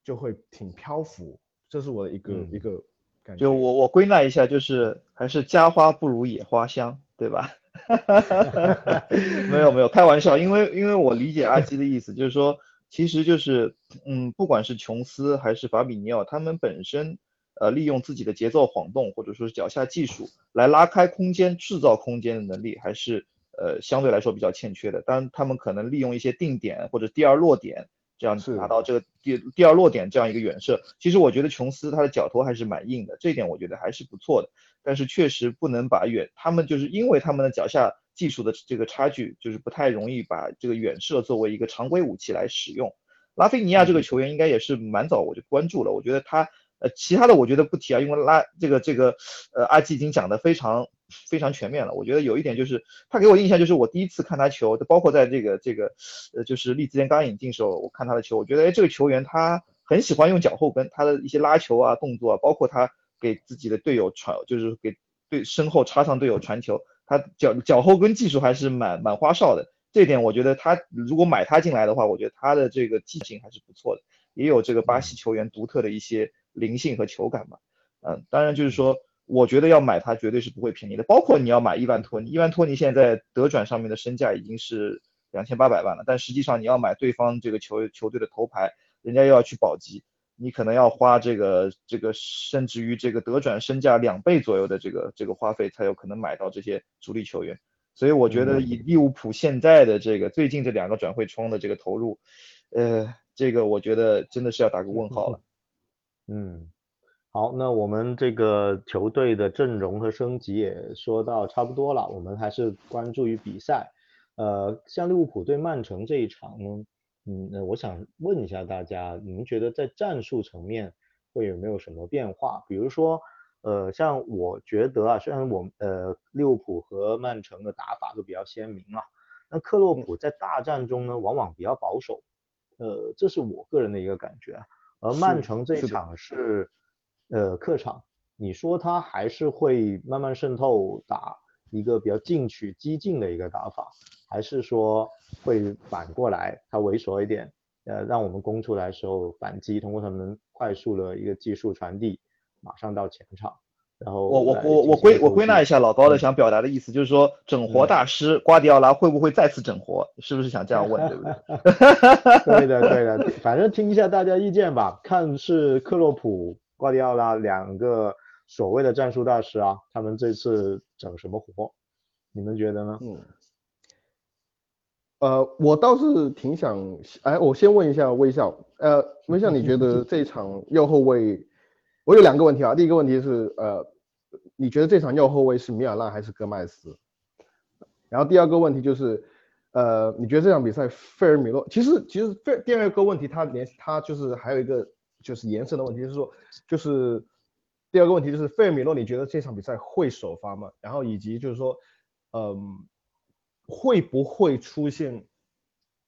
就会挺漂浮，这是我的一个一个感觉。就我我归纳一下，就是还是家花不如野花香，对吧？[laughs] 没有没有，开玩笑，因为因为我理解阿基的意思，就是说，其实就是嗯，不管是琼斯还是法比尼奥，他们本身呃利用自己的节奏晃动，或者说是脚下技术来拉开空间、制造空间的能力，还是。呃，相对来说比较欠缺的，当然他们可能利用一些定点或者第二落点，这样拿到这个第第二落点这样一个远射。其实我觉得琼斯他的脚头还是蛮硬的，这一点我觉得还是不错的。但是确实不能把远，他们就是因为他们的脚下技术的这个差距，就是不太容易把这个远射作为一个常规武器来使用。拉菲尼亚这个球员应该也是蛮早我就关注了，我觉得他呃，其他的我觉得不提啊，因为拉这个这个呃阿基已经讲的非常非常全面了。我觉得有一点就是他给我印象就是我第一次看他球，包括在这个这个呃就是利兹联刚引进时候，我看他的球，我觉得哎这个球员他很喜欢用脚后跟，他的一些拉球啊动作啊，包括他给自己的队友传，就是给对身后插上队友传球，他脚脚后跟技术还是蛮蛮花哨的。这点我觉得他如果买他进来的话，我觉得他的这个技性还是不错的，也有这个巴西球员独特的一些。灵性和球感吧，嗯，当然就是说，我觉得要买它绝对是不会便宜的。包括你要买伊万托尼，伊万托尼现在德转上面的身价已经是两千八百万了，但实际上你要买对方这个球球队的头牌，人家又要去保级，你可能要花这个这个甚至于这个德转身价两倍左右的这个这个花费，才有可能买到这些主力球员。所以我觉得以利物浦现在的这个最近这两个转会窗的这个投入，呃，这个我觉得真的是要打个问号了。嗯，好，那我们这个球队的阵容和升级也说到差不多了，我们还是关注于比赛。呃，像利物浦对曼城这一场呢，嗯，那我想问一下大家，你们觉得在战术层面会有没有什么变化？比如说，呃，像我觉得啊，虽然我呃利物浦和曼城的打法都比较鲜明啊，那克洛普在大战中呢，往往比较保守，呃，这是我个人的一个感觉啊。而曼城这场是，呃，客场，你说他还是会慢慢渗透打一个比较进取、激进的一个打法，还是说会反过来，他猥琐一点，呃，让我们攻出来的时候反击，通过他们快速的一个技术传递，马上到前场。然后我我我我归我归纳一下老高的想表达的意思，就是说整活大师瓜迪奥拉会不会再次整活？是不是想这样问，对不对？[laughs] 对的对的，反正听一下大家意见吧，看是克洛普、瓜迪奥拉两个所谓的战术大师啊，他们这次整什么活？你们觉得呢？嗯，呃，我倒是挺想，哎，我先问一下微笑，呃，微笑，你觉得这场右后卫？我有两个问题啊，第一个问题是，呃，你觉得这场右后卫是米尔纳还是戈麦斯？然后第二个问题就是，呃，你觉得这场比赛费尔米诺，其实其实费第二个问题，它连它就是还有一个就是延伸的问题，就是说，就是第二个问题就是费尔米诺，你觉得这场比赛会首发吗？然后以及就是说，嗯，会不会出现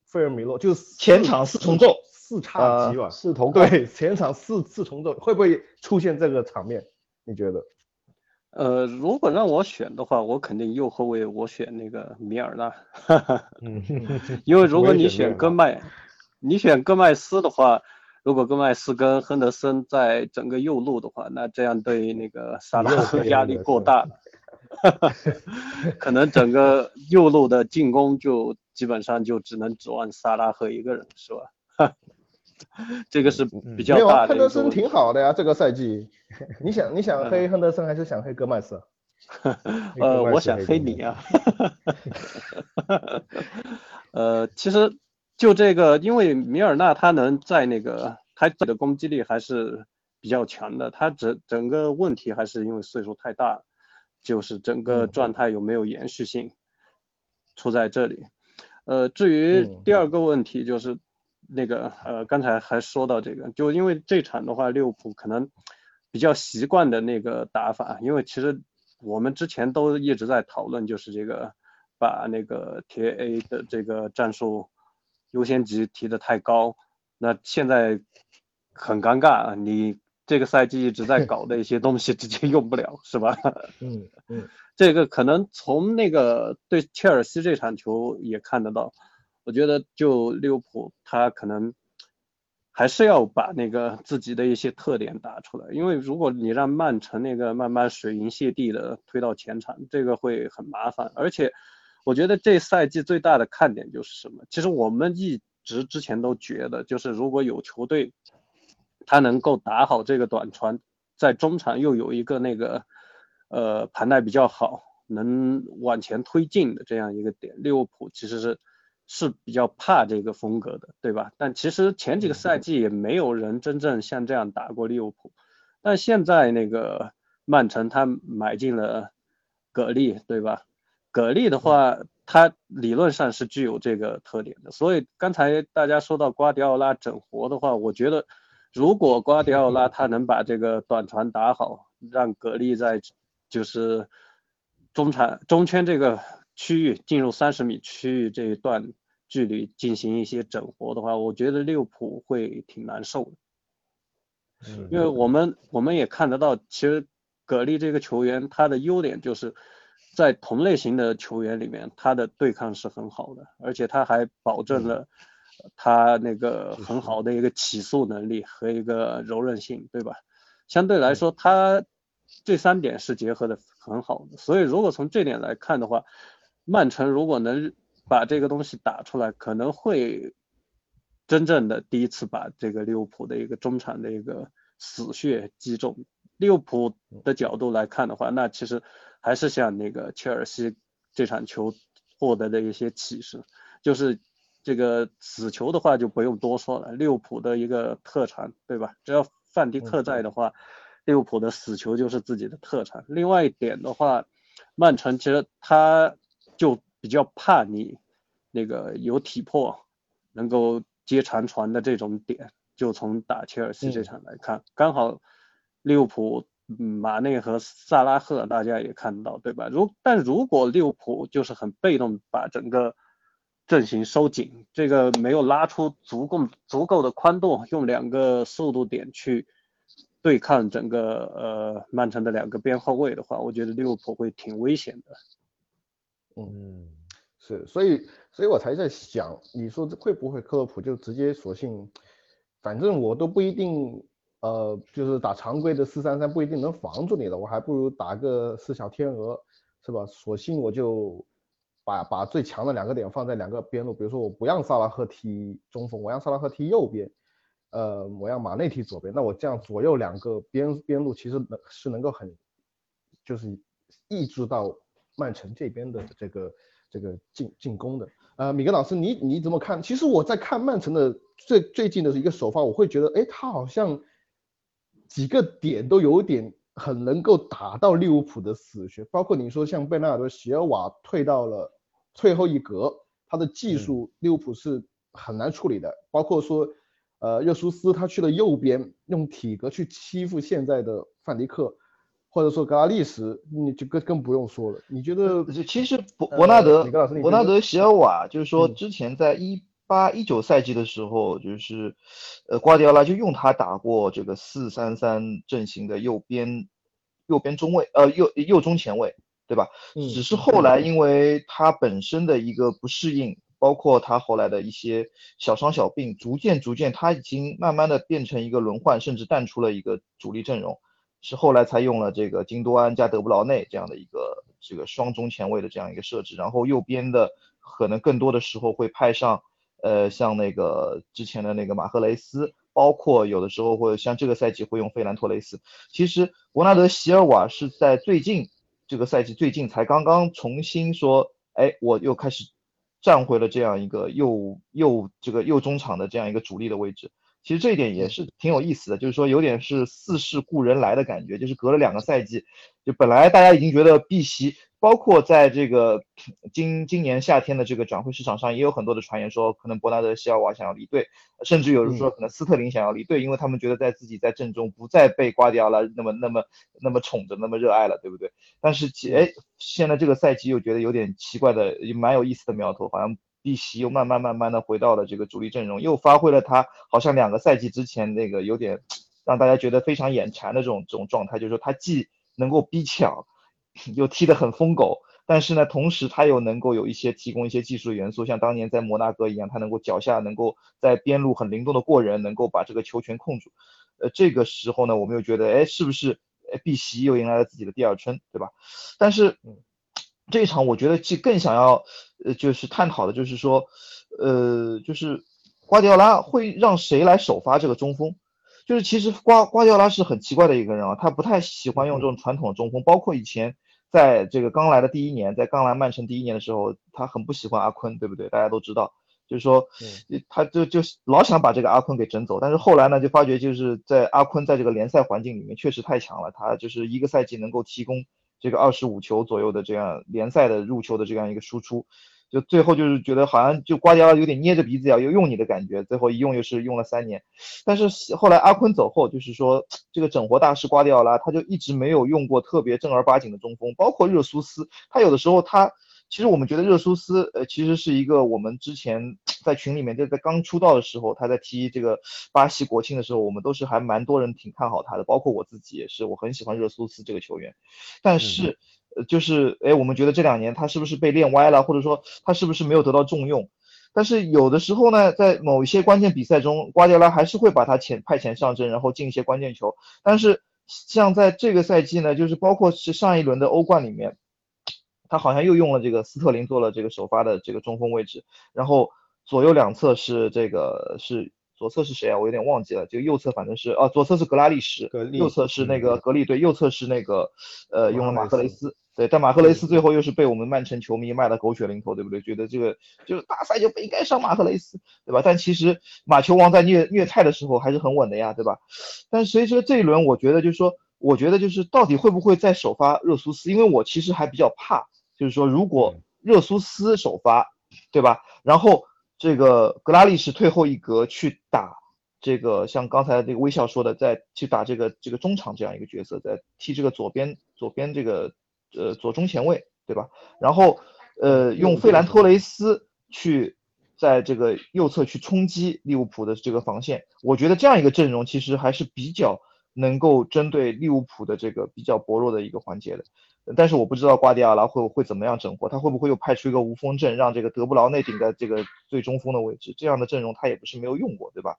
费尔米洛就是前场四重奏？四叉戟吧，四头 [laughs] 对，前场四四重奏会不会出现这个场面？你觉得？呃，如果让我选的话，我肯定右后卫，我选那个米尔纳。[laughs] 嗯，[laughs] 因为如果你选戈麦，你选戈麦斯的话，如果戈麦斯跟亨德森在整个右路的话，那这样对那个萨拉赫压力过大了。[laughs] 可能整个右路的进攻就基本上就只能指望萨拉赫一个人，是吧？[laughs] 这个是比较大的。亨德森挺好的呀，这个赛季。[laughs] 你想你想黑亨德森还是想黑戈麦斯？呃，我想黑你啊。呃，其实就这个，因为米尔纳他能在那个他的攻击力还是比较强的，他整整个问题还是因为岁数太大，就是整个状态有没有延续性出在这里。呃，至于第二个问题就是。那个呃，刚才还说到这个，就因为这场的话，利物浦可能比较习惯的那个打法，因为其实我们之前都一直在讨论，就是这个把那个 TA 的这个战术优先级提的太高，那现在很尴尬啊，你这个赛季一直在 [laughs] 搞的一些东西直接用不了，是吧？嗯嗯，这个可能从那个对切尔西这场球也看得到。我觉得就利物浦，他可能还是要把那个自己的一些特点打出来，因为如果你让曼城那个慢慢水银泻地的推到前场，这个会很麻烦。而且我觉得这赛季最大的看点就是什么？其实我们一直之前都觉得，就是如果有球队他能够打好这个短传，在中场又有一个那个呃盘带比较好，能往前推进的这样一个点，利物浦其实是。是比较怕这个风格的，对吧？但其实前几个赛季也没有人真正像这样打过利物浦。但现在那个曼城他买进了格力，对吧？格力的话，他理论上是具有这个特点的。所以刚才大家说到瓜迪奥拉整活的话，我觉得如果瓜迪奥拉他能把这个短传打好，让格力在就是中场中圈这个区域进入三十米区域这一段距离进行一些整活的话，我觉得利物浦会挺难受的。因为我们我们也看得到，其实格力这个球员他的优点就是在同类型的球员里面，他的对抗是很好的，而且他还保证了他那个很好的一个起速能力和一个柔韧性，对吧？相对来说，他这三点是结合的很好的，所以如果从这点来看的话，曼城如果能把这个东西打出来，可能会。真正的第一次把这个利物浦的一个中场的一个死穴击中，利物浦的角度来看的话，那其实还是像那个切尔西这场球获得的一些启示，就是这个死球的话就不用多说了，利物浦的一个特产，对吧？只要范迪克在的话，利物浦的死球就是自己的特产。另外一点的话，曼城其实他就比较怕你那个有体魄，能够。接长传的这种点，就从打切尔西这场来看，刚好利物浦马内和萨拉赫大家也看到，对吧？如但如果利物浦就是很被动，把整个阵型收紧，这个没有拉出足够足够的宽度，用两个速度点去对抗整个呃曼城的两个边后卫的话，我觉得利物浦会挺危险的。嗯。是，所以，所以我才在想，你说会不会克洛普就直接索性，反正我都不一定，呃，就是打常规的四三三不一定能防住你的，我还不如打个四小天鹅，是吧？索性我就把把最强的两个点放在两个边路，比如说我不让萨拉赫踢中锋，我让萨拉赫踢右边，呃，我让马内踢左边，那我这样左右两个边边路其实能是能够很，就是抑制到曼城这边的这个。这个进进攻的，呃，米格老师，你你怎么看？其实我在看曼城的最最近的一个首发，我会觉得，哎，他好像几个点都有点很能够打到利物浦的死穴，包括你说像贝纳尔多·席尔瓦退到了退后一格，他的技术利物浦是很难处理的，包括说，呃，热苏斯他去了右边，用体格去欺负现在的范迪克。或者说格拉利什，你就更更不用说了。你觉得？其实伯伯纳德伯纳德席尔瓦，就是说之前在一八一九赛季的时候，就是呃瓜迪奥拉就用他打过这个四三三阵型的右边右边中卫，呃右右中前卫，对吧？只是后来因为他本身的一个不适应，包括他后来的一些小伤小病，逐渐逐渐他已经慢慢的变成一个轮换，甚至淡出了一个主力阵容。是后来才用了这个金多安加德布劳内这样的一个这个双中前卫的这样一个设置，然后右边的可能更多的时候会派上呃像那个之前的那个马赫雷斯，包括有的时候会像这个赛季会用费兰托雷斯。其实伯纳德席尔瓦是在最近这个赛季最近才刚刚重新说，哎，我又开始站回了这样一个又又这个又中场的这样一个主力的位置。其实这一点也是挺有意思的，就是说有点是似是故人来的感觉，就是隔了两个赛季，就本来大家已经觉得碧玺，包括在这个今今年夏天的这个转会市场上，也有很多的传言说，可能伯纳德西尔瓦想要离队，甚至有人说可能斯特林想要离队，因为他们觉得在自己在阵中不再被瓜迪奥拉那么那么那么宠着，那么热爱了，对不对？但是哎，现在这个赛季又觉得有点奇怪的，也蛮有意思的苗头，好像。碧玺又慢慢慢慢的回到了这个主力阵容，又发挥了他好像两个赛季之前那个有点让大家觉得非常眼馋的这种这种状态，就是说他既能够逼抢，又踢得很疯狗，但是呢，同时他又能够有一些提供一些技术元素，像当年在摩纳哥一样，他能够脚下能够在边路很灵动的过人，能够把这个球权控住。呃，这个时候呢，我们又觉得，哎，是不是碧玺又迎来了自己的第二春，对吧？但是。这一场我觉得既更想要，呃，就是探讨的，就是说，呃，就是瓜迪奥拉会让谁来首发这个中锋？就是其实瓜瓜迪奥拉是很奇怪的一个人啊，他不太喜欢用这种传统的中锋，包括以前在这个刚来的第一年，在刚来曼城第一年的时候，他很不喜欢阿坤，对不对？大家都知道，就是说，他就就老想把这个阿坤给整走，但是后来呢，就发觉就是在阿坤在这个联赛环境里面确实太强了，他就是一个赛季能够提供。这个二十五球左右的这样联赛的入球的这样一个输出，就最后就是觉得好像就瓜迪奥拉有点捏着鼻子要又用你的感觉，最后一用又是用了三年。但是后来阿坤走后，就是说这个整活大师瓜迪奥拉他就一直没有用过特别正儿八经的中锋，包括热苏斯，他有的时候他。其实我们觉得热苏斯，呃，其实是一个我们之前在群里面就在刚出道的时候，他在踢这个巴西国庆的时候，我们都是还蛮多人挺看好他的，包括我自己也是，我很喜欢热苏斯这个球员。但是，呃，就是哎，我们觉得这两年他是不是被练歪了，或者说他是不是没有得到重用？但是有的时候呢，在某一些关键比赛中，瓜迪奥拉还是会把他遣派遣上阵，然后进一些关键球。但是像在这个赛季呢，就是包括是上一轮的欧冠里面。他好像又用了这个斯特林做了这个首发的这个中锋位置，然后左右两侧是这个是左侧是谁啊？我有点忘记了，就右侧反正是啊，左侧是格拉利什，右侧是那个格利，对，右侧是那个呃用了马赫雷斯，对，但马赫雷斯最后又是被我们曼城球迷骂的狗血淋头，对不对？觉得这个就是大赛就不应该上马赫雷斯，对吧？但其实马球王在虐虐菜的时候还是很稳的呀，对吧？但随着这一轮，我觉得就是说，我觉得就是到底会不会再首发热苏斯？因为我其实还比较怕。就是说，如果热苏斯首发，对吧？然后这个格拉利什退后一格去打这个，像刚才这个微笑说的，在去打这个这个中场这样一个角色，在踢这个左边左边这个呃左中前卫，对吧？然后呃用费兰托雷斯去在这个右侧去冲击利物浦的这个防线，我觉得这样一个阵容其实还是比较能够针对利物浦的这个比较薄弱的一个环节的。但是我不知道瓜迪奥拉会会怎么样整活，他会不会又派出一个无锋阵，让这个德布劳内顶在这个最中锋的位置？这样的阵容他也不是没有用过，对吧？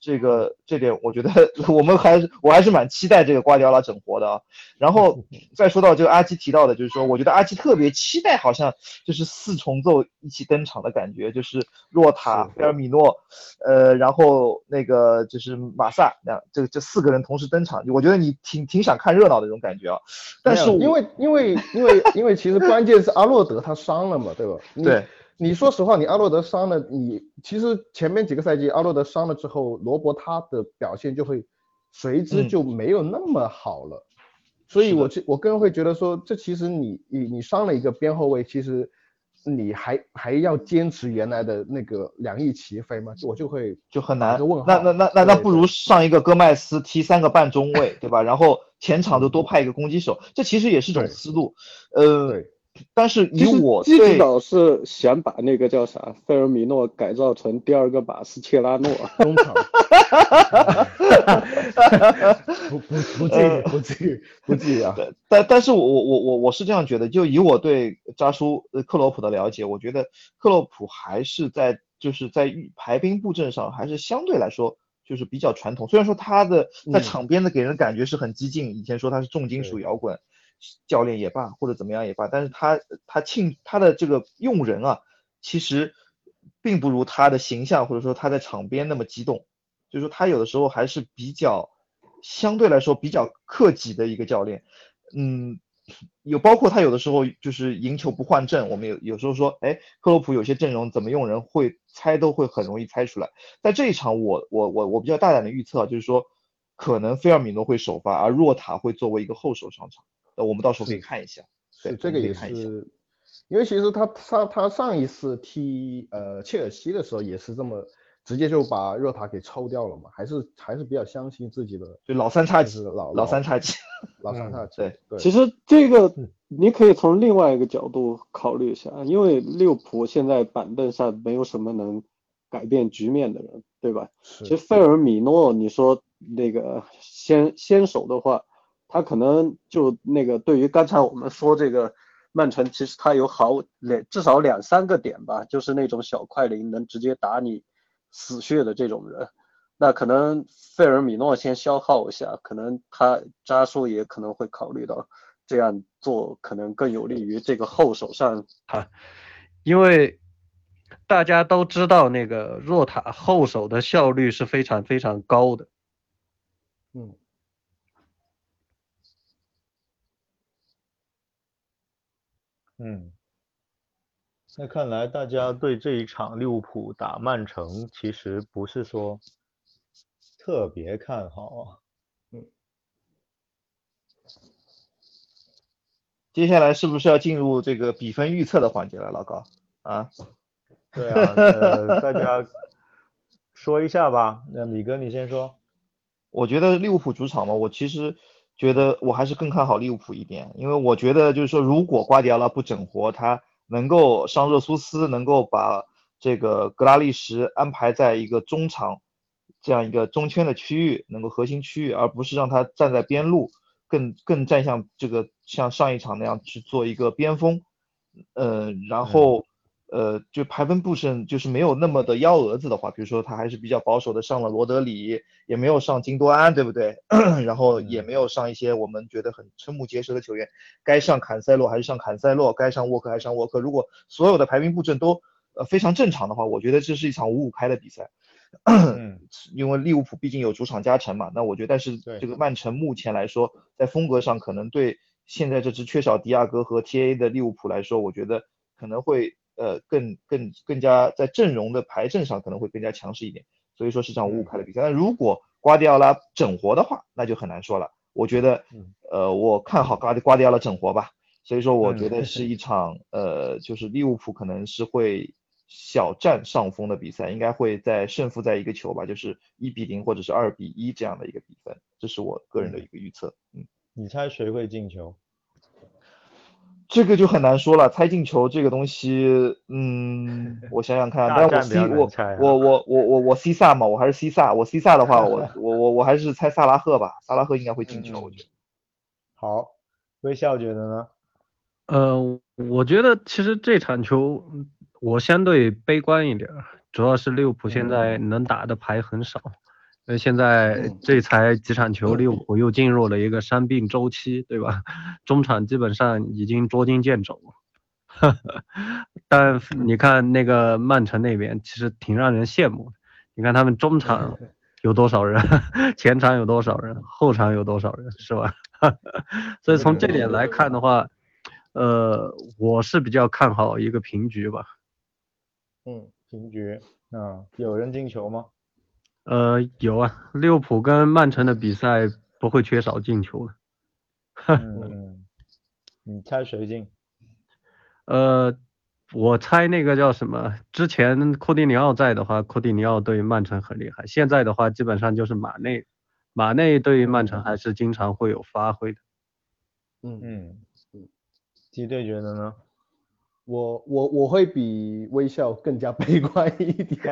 这个这点我觉得 [laughs] 我们还是我还是蛮期待这个瓜迪奥拉整活的啊。然后 [laughs] 再说到这个阿基提到的，就是说我觉得阿基特别期待，好像就是四重奏一起登场的感觉，就是若塔、菲尔米诺，呃，然后那个就是马萨，那这这四个人同时登场，我觉得你挺挺想看热闹的这种感觉啊。但是因为因为。因为因为因为其实关键是阿洛德他伤了嘛，对吧？对，你说实话，你阿洛德伤了，你其实前面几个赛季阿洛德伤了之后，罗伯他的表现就会随之就没有那么好了。所以我我个人会觉得说，这其实你你你伤了一个边后卫，其实。你还还要坚持原来的那个两翼齐飞吗？我就会就很难。那那那那那不如上一个戈麦斯踢三个半中卫，对吧？然后前场就多派一个攻击手，这其实也是种思路。呃。但是以我最早是想把那个叫啥费尔米诺改造成第二个马斯切拉诺中场，[laughs] 不不不至于不至于不至于啊！但但是我我我我我是这样觉得，就以我对扎叔克洛普的了解，我觉得克洛普还是在就是在排兵布阵上还是相对来说就是比较传统。虽然说他的在场边的给人感觉是很激进，以前说他是重金属摇滚。教练也罢，或者怎么样也罢，但是他他庆他的这个用人啊，其实并不如他的形象或者说他在场边那么激动，就是说他有的时候还是比较相对来说比较克己的一个教练，嗯，有包括他有的时候就是赢球不换阵，我们有有时候说，哎，克洛普有些阵容怎么用人会猜都会很容易猜出来，在这一场我我我我比较大胆的预测就是说，可能菲尔米诺会首发，而若塔会作为一个后手上场。那，我们到时候可以看一下，对，这个也是，因为其实他他他上一次踢呃切尔西的时候也是这么直接就把热塔给抽掉了嘛，还是还是比较相信自己的，就老三叉戟，老老三叉戟，[laughs] 老三叉戟，对对。其实这个你可以从另外一个角度考虑一下，因为利物浦现在板凳上没有什么能改变局面的人，对吧？其实费尔米诺，你说那个先先手的话。他可能就那个，对于刚才我们说这个曼城，其实他有好两至少两三个点吧，就是那种小快灵能直接打你死穴的这种人。那可能费尔米诺先消耗一下，可能他扎叔也可能会考虑到这样做，可能更有利于这个后手上。[laughs] 他，因为大家都知道那个若塔后手的效率是非常非常高的。嗯。嗯，那看来大家对这一场利物浦打曼城其实不是说特别看好啊。嗯，接下来是不是要进入这个比分预测的环节了，老高？啊。对啊，呃，大家 [laughs] 说一下吧。那米哥你先说。我觉得利物浦主场嘛，我其实觉得我还是更看好利物浦一点，因为我觉得就是说，如果瓜迪奥拉不整活，他能够上热苏斯，能够把这个格拉利什安排在一个中场这样一个中圈的区域，能够核心区域，而不是让他站在边路，更更站向这个像上一场那样去做一个边锋，呃，然后。呃，就排兵布阵，就是没有那么的幺蛾子的话，比如说他还是比较保守的，上了罗德里，也没有上金多安，对不对？[coughs] 然后也没有上一些我们觉得很瞠目结舌的球员，该上坎塞洛还是上坎塞洛，该上沃克还是上沃克。如果所有的排兵布阵都呃非常正常的话，我觉得这是一场五五开的比赛。嗯，[clears throat] 因为利物浦毕竟有主场加成嘛，那我觉得，但是这个曼城目前来说，在风格上可能对现在这支缺少迪亚哥和 TA 的利物浦来说，我觉得可能会。呃，更更更加在阵容的排阵上可能会更加强势一点，所以说是场五五开的比赛。但如果瓜迪奥拉整活的话，那就很难说了。我觉得，呃，我看好瓜迪瓜迪奥拉整活吧。所以说，我觉得是一 [laughs] 场呃，就是利物浦可能是会小占上风的比赛，应该会在胜负在一个球吧，就是一比零或者是二比一这样的一个比分，这是我个人的一个预测。嗯，你猜谁会进球？这个就很难说了，猜进球这个东西，嗯，[laughs] 我想想看，但我 C 我我我我我我 C 萨嘛，我还是 C 萨，我 C 萨的话，[laughs] 我我我我还是猜萨拉赫吧，萨拉赫应该会进球，我觉得。好，微笑觉得呢？呃，我觉得其实这场球我相对悲观一点，主要是利物浦现在能打的牌很少。那现在这才几场球，利物浦又进入了一个伤病周期，对吧？中场基本上已经捉襟见肘。[laughs] 但你看那个曼城那边，其实挺让人羡慕的。你看他们中场有多少人，[laughs] 前场有多少人，后场有多少人，是吧？[laughs] 所以从这点来看的话，呃，我是比较看好一个平局吧。嗯，平局。啊，有人进球吗？呃，有啊，利物浦跟曼城的比赛不会缺少进球的。嗯，你猜谁进？[laughs] 呃，我猜那个叫什么？之前库蒂尼奥在的话，库蒂尼奥对曼城很厉害。现在的话，基本上就是马内，马内对于曼城还是经常会有发挥的。嗯嗯嗯，鸡队觉得呢？我我我会比微笑更加悲观一点，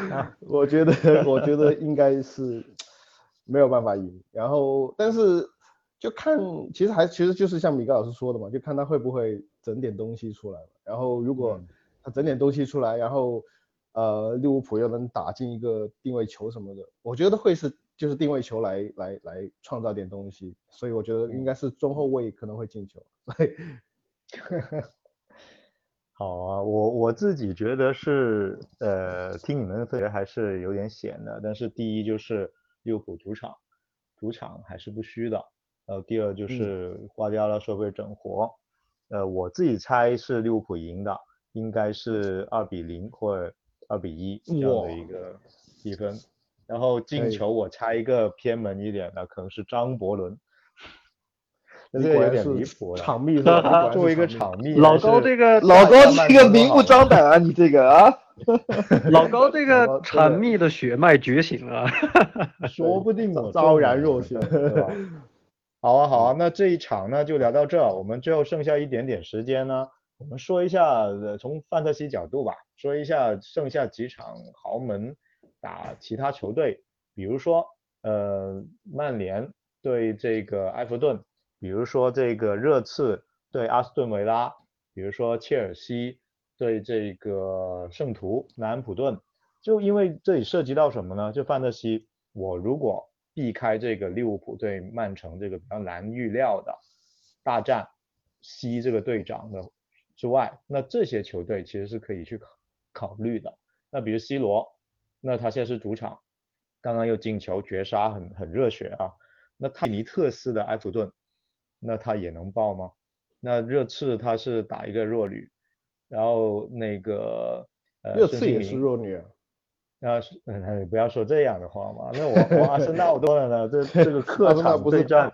[laughs] 我觉得我觉得应该是没有办法赢，然后但是就看其实还其实就是像米高老师说的嘛，就看他会不会整点东西出来，然后如果他整点东西出来，然后呃利物浦又能打进一个定位球什么的，我觉得会是就是定位球来来来创造点东西，所以我觉得应该是中后卫可能会进球，所以。[laughs] 好啊，我我自己觉得是，呃，听你们的分析还是有点险的。但是第一就是利物浦主场，主场还是不虚的。呃，第二就是瓜迪奥拉说会整活，呃，我自己猜是利物浦赢的，应该是二比零或二比一这样的一个比分。然后进球我猜一个偏门一点的，可能是张伯伦。这个有点离谱了，[laughs] 场秘作为一个场秘，老高这个老高这个明目张胆啊，你这个啊，[laughs] 老高这个场秘的血脉觉醒了，[laughs] 说不定昭然若现，对吧？好啊好啊，那这一场呢就聊到这，我们最后剩下一点点时间呢，我们说一下从范特西角度吧，说一下剩下几场豪门打其他球队，比如说呃曼联对这个埃弗顿。比如说这个热刺对阿斯顿维拉，比如说切尔西对这个圣徒南安普顿，就因为这里涉及到什么呢？就范特西，我如果避开这个利物浦对曼城这个比较难预料的大战西这个队长的之外，那这些球队其实是可以去考考虑的。那比如 C 罗，那他现在是主场，刚刚又进球绝杀，很很热血啊。那泰尼特斯的埃弗顿。那他也能爆吗？那热刺他是打一个弱旅，然后那个呃，热刺也是弱旅啊。那是，你不要说这样的话嘛。那我我阿森纳多了呢，这这个客场对战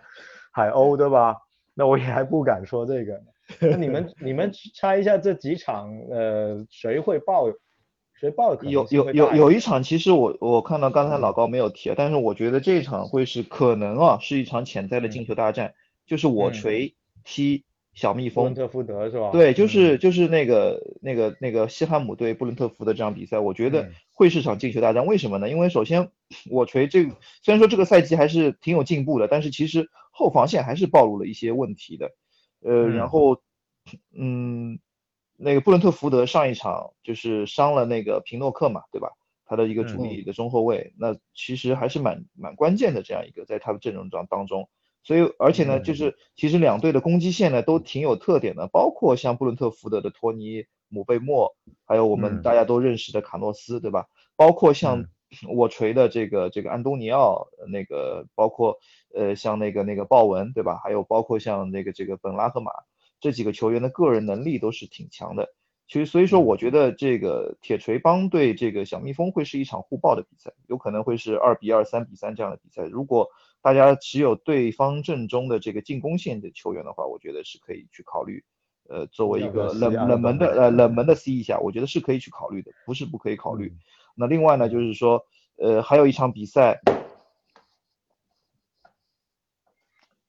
海鸥对吧？那我也还不敢说这个。那你们 [laughs] 你们猜一下这几场呃谁会爆？谁爆？有有有有一场，其实我我看到刚才老高没有提，但是我觉得这场会是可能啊，是一场潜在的进球大战，就是我锤踢。小蜜蜂，布伦特福德是吧？对，就是就是那个那个那个西汉姆对布伦特福德这场比赛，我觉得会是场进球大战。为什么呢？因为首先我锤这个，虽然说这个赛季还是挺有进步的，但是其实后防线还是暴露了一些问题的。呃，然后嗯，那个布伦特福德上一场就是伤了那个皮诺克嘛，对吧？他的一个主力的中后卫，那其实还是蛮蛮关键的这样一个在他的阵容当当中。所以，而且呢，就是其实两队的攻击线呢都挺有特点的，包括像布伦特福德的托尼姆贝莫，还有我们大家都认识的卡诺斯，对吧？包括像我锤的这个这个安东尼奥，那个包括呃像那个那个鲍文，对吧？还有包括像那个这个本拉赫马这几个球员的个人能力都是挺强的。其实，所以说我觉得这个铁锤帮对这个小蜜蜂会是一场互爆的比赛，有可能会是二比二、三比三这样的比赛。如果大家持有对方阵中的这个进攻线的球员的话，我觉得是可以去考虑，呃，作为一个冷冷门的呃冷门的 C 一下，我觉得是可以去考虑的，不是不可以考虑。那另外呢，就是说，呃，还有一场比赛，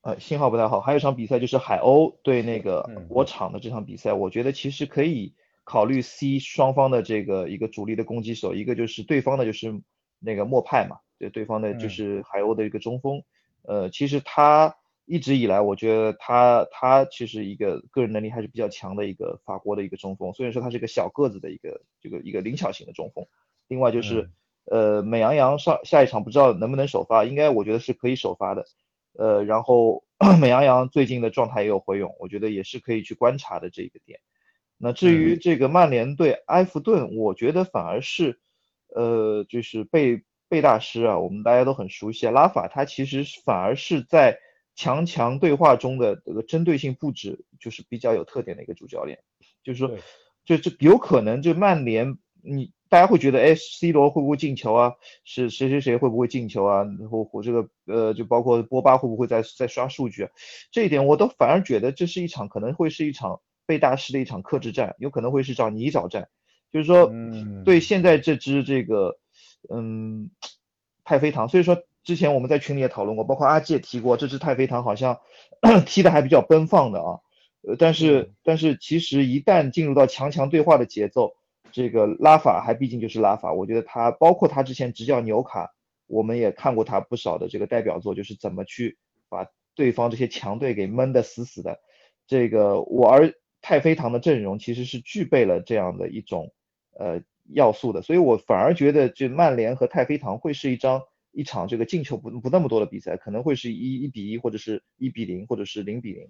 呃，信号不太好，还有一场比赛就是海鸥对那个我场的这场比赛，我觉得其实可以考虑 C 双方的这个一个主力的攻击手，一个就是对方的就是那个莫派嘛。对对方的就是海鸥的一个中锋，呃，其实他一直以来，我觉得他他其实一个个人能力还是比较强的一个法国的一个中锋，虽然说他是一个小个子的一个这个一个灵巧型的中锋。另外就是，呃，美羊羊上下一场不知道能不能首发，应该我觉得是可以首发的。呃，然后 [clears throat] 美羊羊最近的状态也有回勇，我觉得也是可以去观察的这个点。那至于这个曼联对埃弗顿，我觉得反而是，呃，就是贝。贝大师啊，我们大家都很熟悉啊。拉法他其实反而是在强强对话中的这个针对性布置，就是比较有特点的一个主教练。就是说，就就有可能就曼联，你大家会觉得，哎，C 罗会不会进球啊？是谁谁谁会不会进球啊？然后我这个呃，就包括波巴会不会在在刷数据？这一点我都反而觉得这是一场可能会是一场贝大师的一场克制战，有可能会是找泥沼战。就是说，对现在这支这个。嗯，太妃糖，所以说之前我们在群里也讨论过，包括阿基也提过，这支太妃糖好像 [clears throat] 踢的还比较奔放的啊，呃，但是但是其实一旦进入到强强对话的节奏，这个拉法还毕竟就是拉法，我觉得他包括他之前执教纽卡，我们也看过他不少的这个代表作，就是怎么去把对方这些强队给闷得死死的，这个我而太妃糖的阵容其实是具备了这样的一种呃。要素的，所以我反而觉得这曼联和太妃糖会是一张一场这个进球不不那么多的比赛，可能会是一一比一或者是一比零或者是零比零，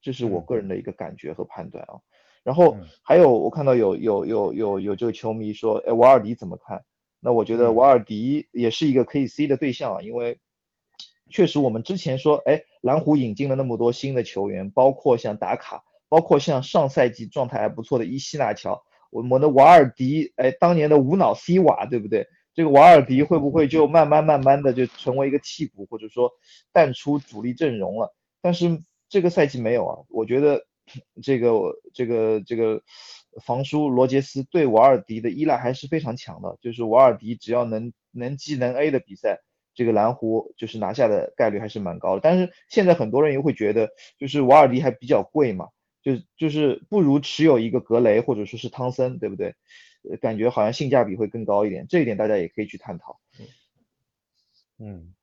这是我个人的一个感觉和判断啊。然后还有我看到有有有有有这个球迷说，哎，瓦尔迪怎么看？那我觉得瓦尔迪也是一个可以 C 的对象啊，因为确实我们之前说，哎，蓝湖引进了那么多新的球员，包括像打卡，包括像上赛季状态还不错的伊西纳乔。我们的瓦尔迪，哎，当年的无脑 C 瓦，对不对？这个瓦尔迪会不会就慢慢慢慢的就成为一个替补，或者说淡出主力阵容了？但是这个赛季没有啊，我觉得这个这个这个防叔罗杰斯对瓦尔迪的依赖还是非常强的，就是瓦尔迪只要能能 G 能 A 的比赛，这个蓝湖就是拿下的概率还是蛮高的。但是现在很多人又会觉得，就是瓦尔迪还比较贵嘛。就就是不如持有一个格雷或者说是汤森，对不对？呃，感觉好像性价比会更高一点，这一点大家也可以去探讨。嗯，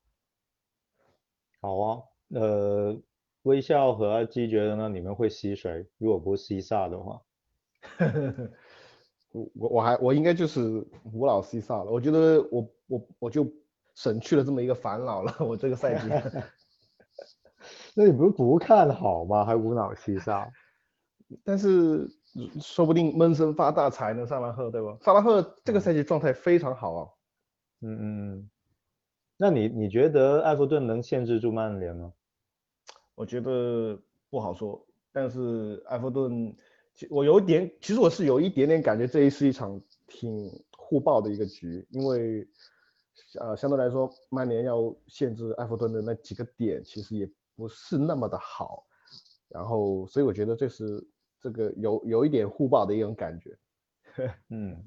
好啊。呃，微笑和阿基觉得呢？你们会吸谁？如果不吸萨的话，[laughs] 我我我还我应该就是无脑吸萨了。我觉得我我我就省去了这么一个烦恼了。我这个赛季，[laughs] 那你不是不看好吗？还无脑吸萨？但是说不定闷声发大财呢，萨拉赫对吧？萨拉赫这个赛季状态非常好啊。嗯嗯。那你你觉得埃弗顿能限制住曼联吗？我觉得不好说。但是埃弗顿，我有点，其实我是有一点点感觉，这一是一场挺互爆的一个局，因为呃相对来说，曼联要限制埃弗顿的那几个点，其实也不是那么的好。然后所以我觉得这是这个有有一点互爆的一种感觉。[laughs] 嗯，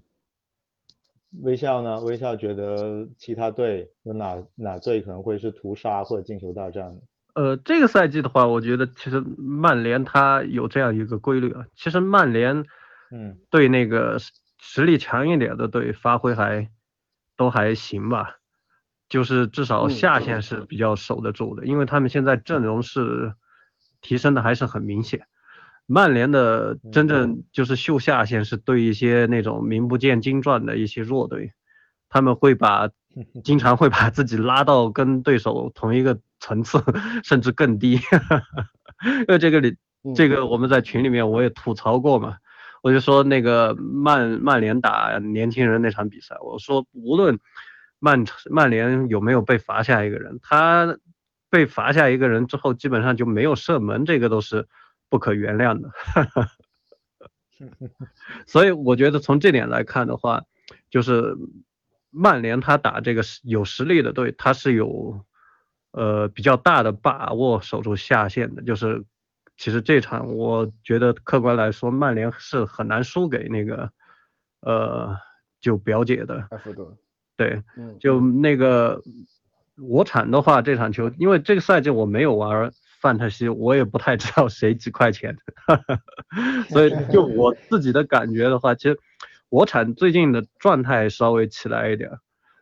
微笑呢？微笑觉得其他队有哪哪队可能会是屠杀或者进球大战？呃，这个赛季的话，我觉得其实曼联它有这样一个规律啊，其实曼联，嗯，对那个实力强一点的队发挥还都还行吧，就是至少下限是比较守得住的，因为他们现在阵容是提升的还是很明显。曼联的真正就是秀下限是对一些那种名不见经传的一些弱队，他们会把 [laughs] 经常会把自己拉到跟对手同一个。层次甚至更低，[laughs] 因为这个里这个我们在群里面我也吐槽过嘛，我就说那个曼曼联打年轻人那场比赛，我说无论曼曼联有没有被罚下一个人，他被罚下一个人之后，基本上就没有射门，这个都是不可原谅的。[laughs] 所以我觉得从这点来看的话，就是曼联他打这个有实力的队，他是有。呃，比较大的把握守住下线的，就是其实这场我觉得客观来说，曼联是很难输给那个呃就表姐的。对，就那个我产的话，这场球，因为这个赛季我没有玩范特西，我也不太知道谁几块钱，[laughs] 所以就我自己的感觉的话，其实我产最近的状态稍微起来一点。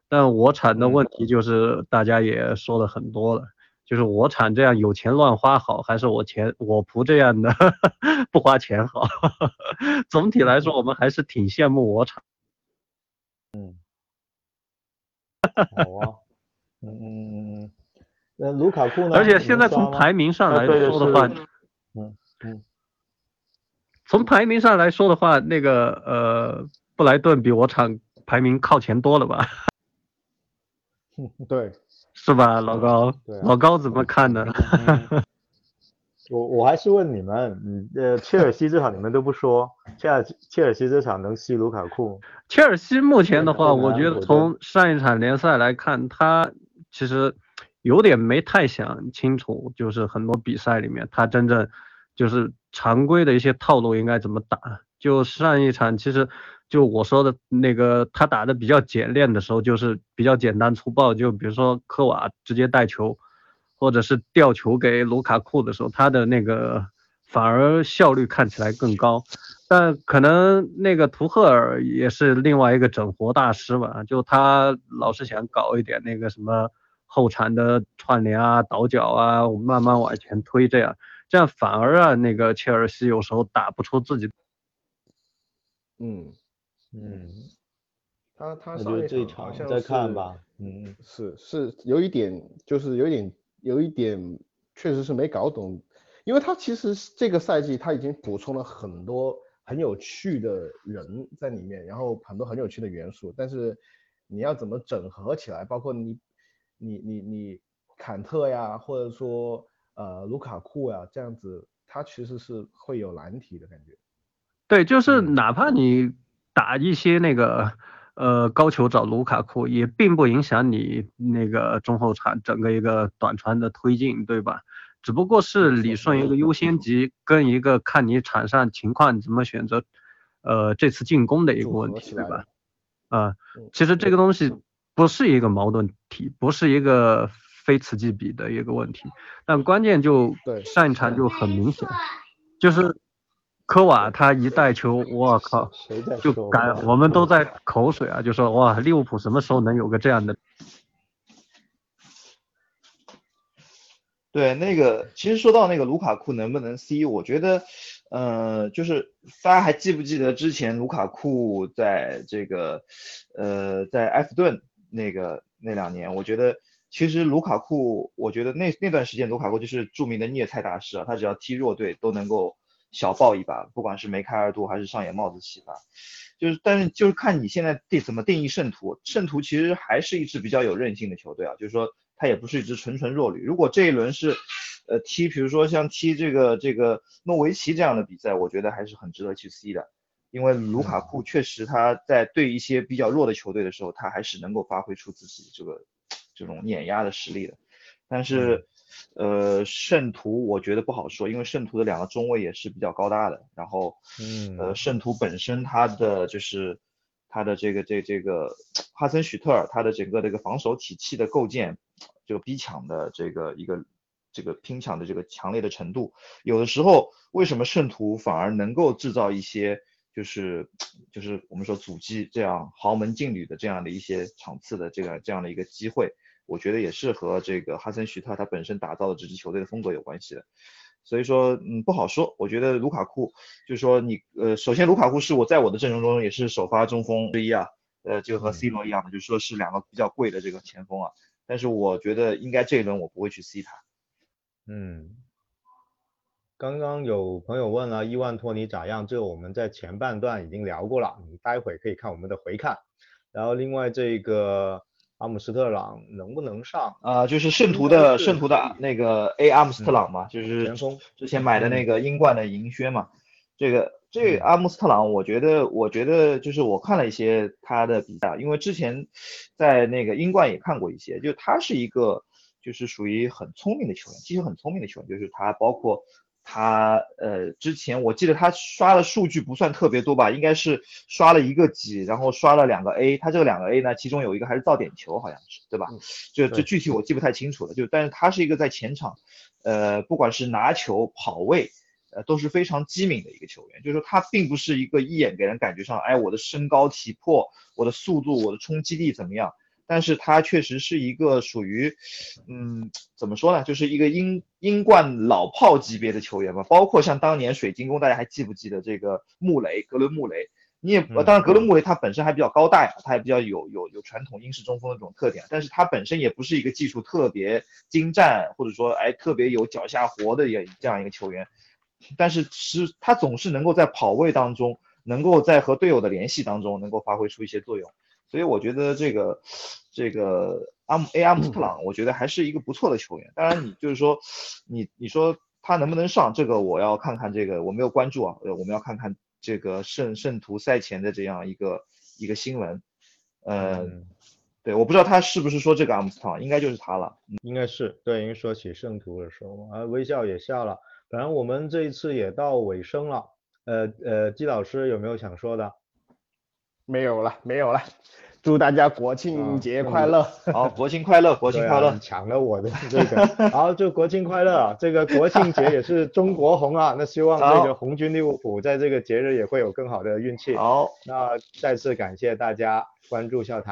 但我产的问题就是大家也说了很多了，就是我产这样有钱乱花好，还是我钱我仆这样的 [laughs] 不花钱好？[laughs] 总体来说，我们还是挺羡慕我产。嗯，好啊，嗯嗯嗯嗯，那卢卡库呢？而且现在从排名上来说的话，嗯嗯，从排名上来说的话，那个呃布莱顿比我场排名靠前多了吧？[laughs] 对，是吧，老高？老高怎么看呢？我我还是问你们，嗯呃，切尔西这场你们都不说，切尔切尔西这场能吸卢卡库？切尔西目前的话，我觉得从上一场联赛来看，他其实有点没太想清楚，就是很多比赛里面他真正就是常规的一些套路应该怎么打。就上一场其实。就我说的那个，他打的比较简练的时候，就是比较简单粗暴。就比如说科瓦直接带球，或者是吊球给卢卡库的时候，他的那个反而效率看起来更高。但可能那个图赫尔也是另外一个整活大师吧，就他老是想搞一点那个什么后场的串联啊、倒脚啊，我慢慢往前推，这样这样反而啊，那个切尔西有时候打不出自己。嗯。嗯，他他上一场好像再看吧，嗯，是是有一点，就是有一点有一点，确实是没搞懂，因为他其实这个赛季他已经补充了很多很有趣的人在里面，然后很多很有趣的元素，但是你要怎么整合起来，包括你你你你坎特呀，或者说呃卢卡库呀这样子，他其实是会有难题的感觉。对，就是哪怕你。打一些那个呃高球找卢卡库，也并不影响你那个中后场整个一个短传的推进，对吧？只不过是理顺一个优先级跟一个看你场上情况怎么选择，呃这次进攻的一个问题，对吧？啊，其实这个东西不是一个矛盾体，不是一个非此即彼的一个问题，但关键就上一场就很明显，就是。科瓦他一带球，我靠，就感我们都在口水啊，就说哇，利物浦什么时候能有个这样的？对，那个其实说到那个卢卡库能不能 C，我觉得，呃，就是大家还记不记得之前卢卡库在这个，呃，在埃弗顿那个那两年，我觉得其实卢卡库，我觉得那那段时间卢卡库就是著名的虐菜大师啊，他只要踢弱队都能够。小爆一把，不管是梅开二度还是上演帽子戏法，就是，但是就是看你现在定怎么定义圣徒。圣徒其实还是一支比较有韧性的球队啊，就是说他也不是一支纯纯弱旅。如果这一轮是，呃，踢，比如说像踢这个这个诺维奇这样的比赛，我觉得还是很值得去 C 的，因为卢卡库确实他在对一些比较弱的球队的时候，他还是能够发挥出自己这个这种碾压的实力的。但是，呃，圣徒我觉得不好说，因为圣徒的两个中卫也是比较高大的。然后，嗯，呃，圣徒本身他的就是他的这个这这个哈森许特尔他的整个这个防守体系的构建，这个逼抢的这个一个这个拼抢的这个强烈的程度，有的时候为什么圣徒反而能够制造一些就是就是我们说阻击这样豪门劲旅的这样的一些场次的这个这样的一个机会，我觉得也是和这个哈森徐特他本身打造的这支球队的风格有关系的。所以说，嗯，不好说。我觉得卢卡库就是说你呃，首先卢卡库是我在我的阵容中也是首发中锋之一啊，呃，就和 C 罗一样的，就是说是两个比较贵的这个前锋啊。但是我觉得应该这一轮我不会去 C 他。嗯。刚刚有朋友问了伊万托尼咋样？这个我们在前半段已经聊过了，你待会可以看我们的回看。然后另外这个阿姆斯特朗能不能上？啊，就是圣徒的圣徒的那个 A 阿姆斯特朗嘛，就是之前买的那个英冠的银靴嘛。这个这个阿姆斯特朗，我觉得我觉得就是我看了一些他的比赛，因为之前在那个英冠也看过一些，就他是一个就是属于很聪明的球员，其实很聪明的球员，就是他包括。他呃，之前我记得他刷的数据不算特别多吧，应该是刷了一个几，然后刷了两个 A。他这个两个 A 呢，其中有一个还是造点球，好像是，对吧？就就具体我记不太清楚了。就但是他是一个在前场，呃，不管是拿球、跑位，呃，都是非常机敏的一个球员。就是说他并不是一个一眼给人感觉上，哎，我的身高体魄、我的速度、我的冲击力怎么样？但是他确实是一个属于，嗯，怎么说呢，就是一个英英冠老炮级别的球员吧。包括像当年水晶宫，大家还记不记得这个穆雷，格伦穆雷？你也，当然格伦穆雷他本身还比较高大呀，他也比较有有有传统英式中锋的这种特点。但是他本身也不是一个技术特别精湛，或者说哎特别有脚下活的也这样一个球员。但是是他总是能够在跑位当中，能够在和队友的联系当中，能够发挥出一些作用。所以我觉得这个这个阿姆 A 阿姆斯特朗，我觉得还是一个不错的球员。当然，你就是说你你说他能不能上，这个我要看看这个我没有关注啊，呃，我们要看看这个圣圣徒赛前的这样一个一个新闻。嗯，对，我不知道他是不是说这个阿姆斯特朗，应该就是他了。应该是对，因为说起圣徒的时候，啊，微笑也笑了。反正我们这一次也到尾声了，呃呃，季老师有没有想说的？没有了，没有了。祝大家国庆节快乐！好，国庆快乐，国 [laughs] 庆快乐！抢了我的这个，[laughs] 好，祝国庆快乐！这个国庆节也是中国红啊，那希望这个红军利物浦在这个节日也会有更好的运气。好，那再次感谢大家关注笑谈。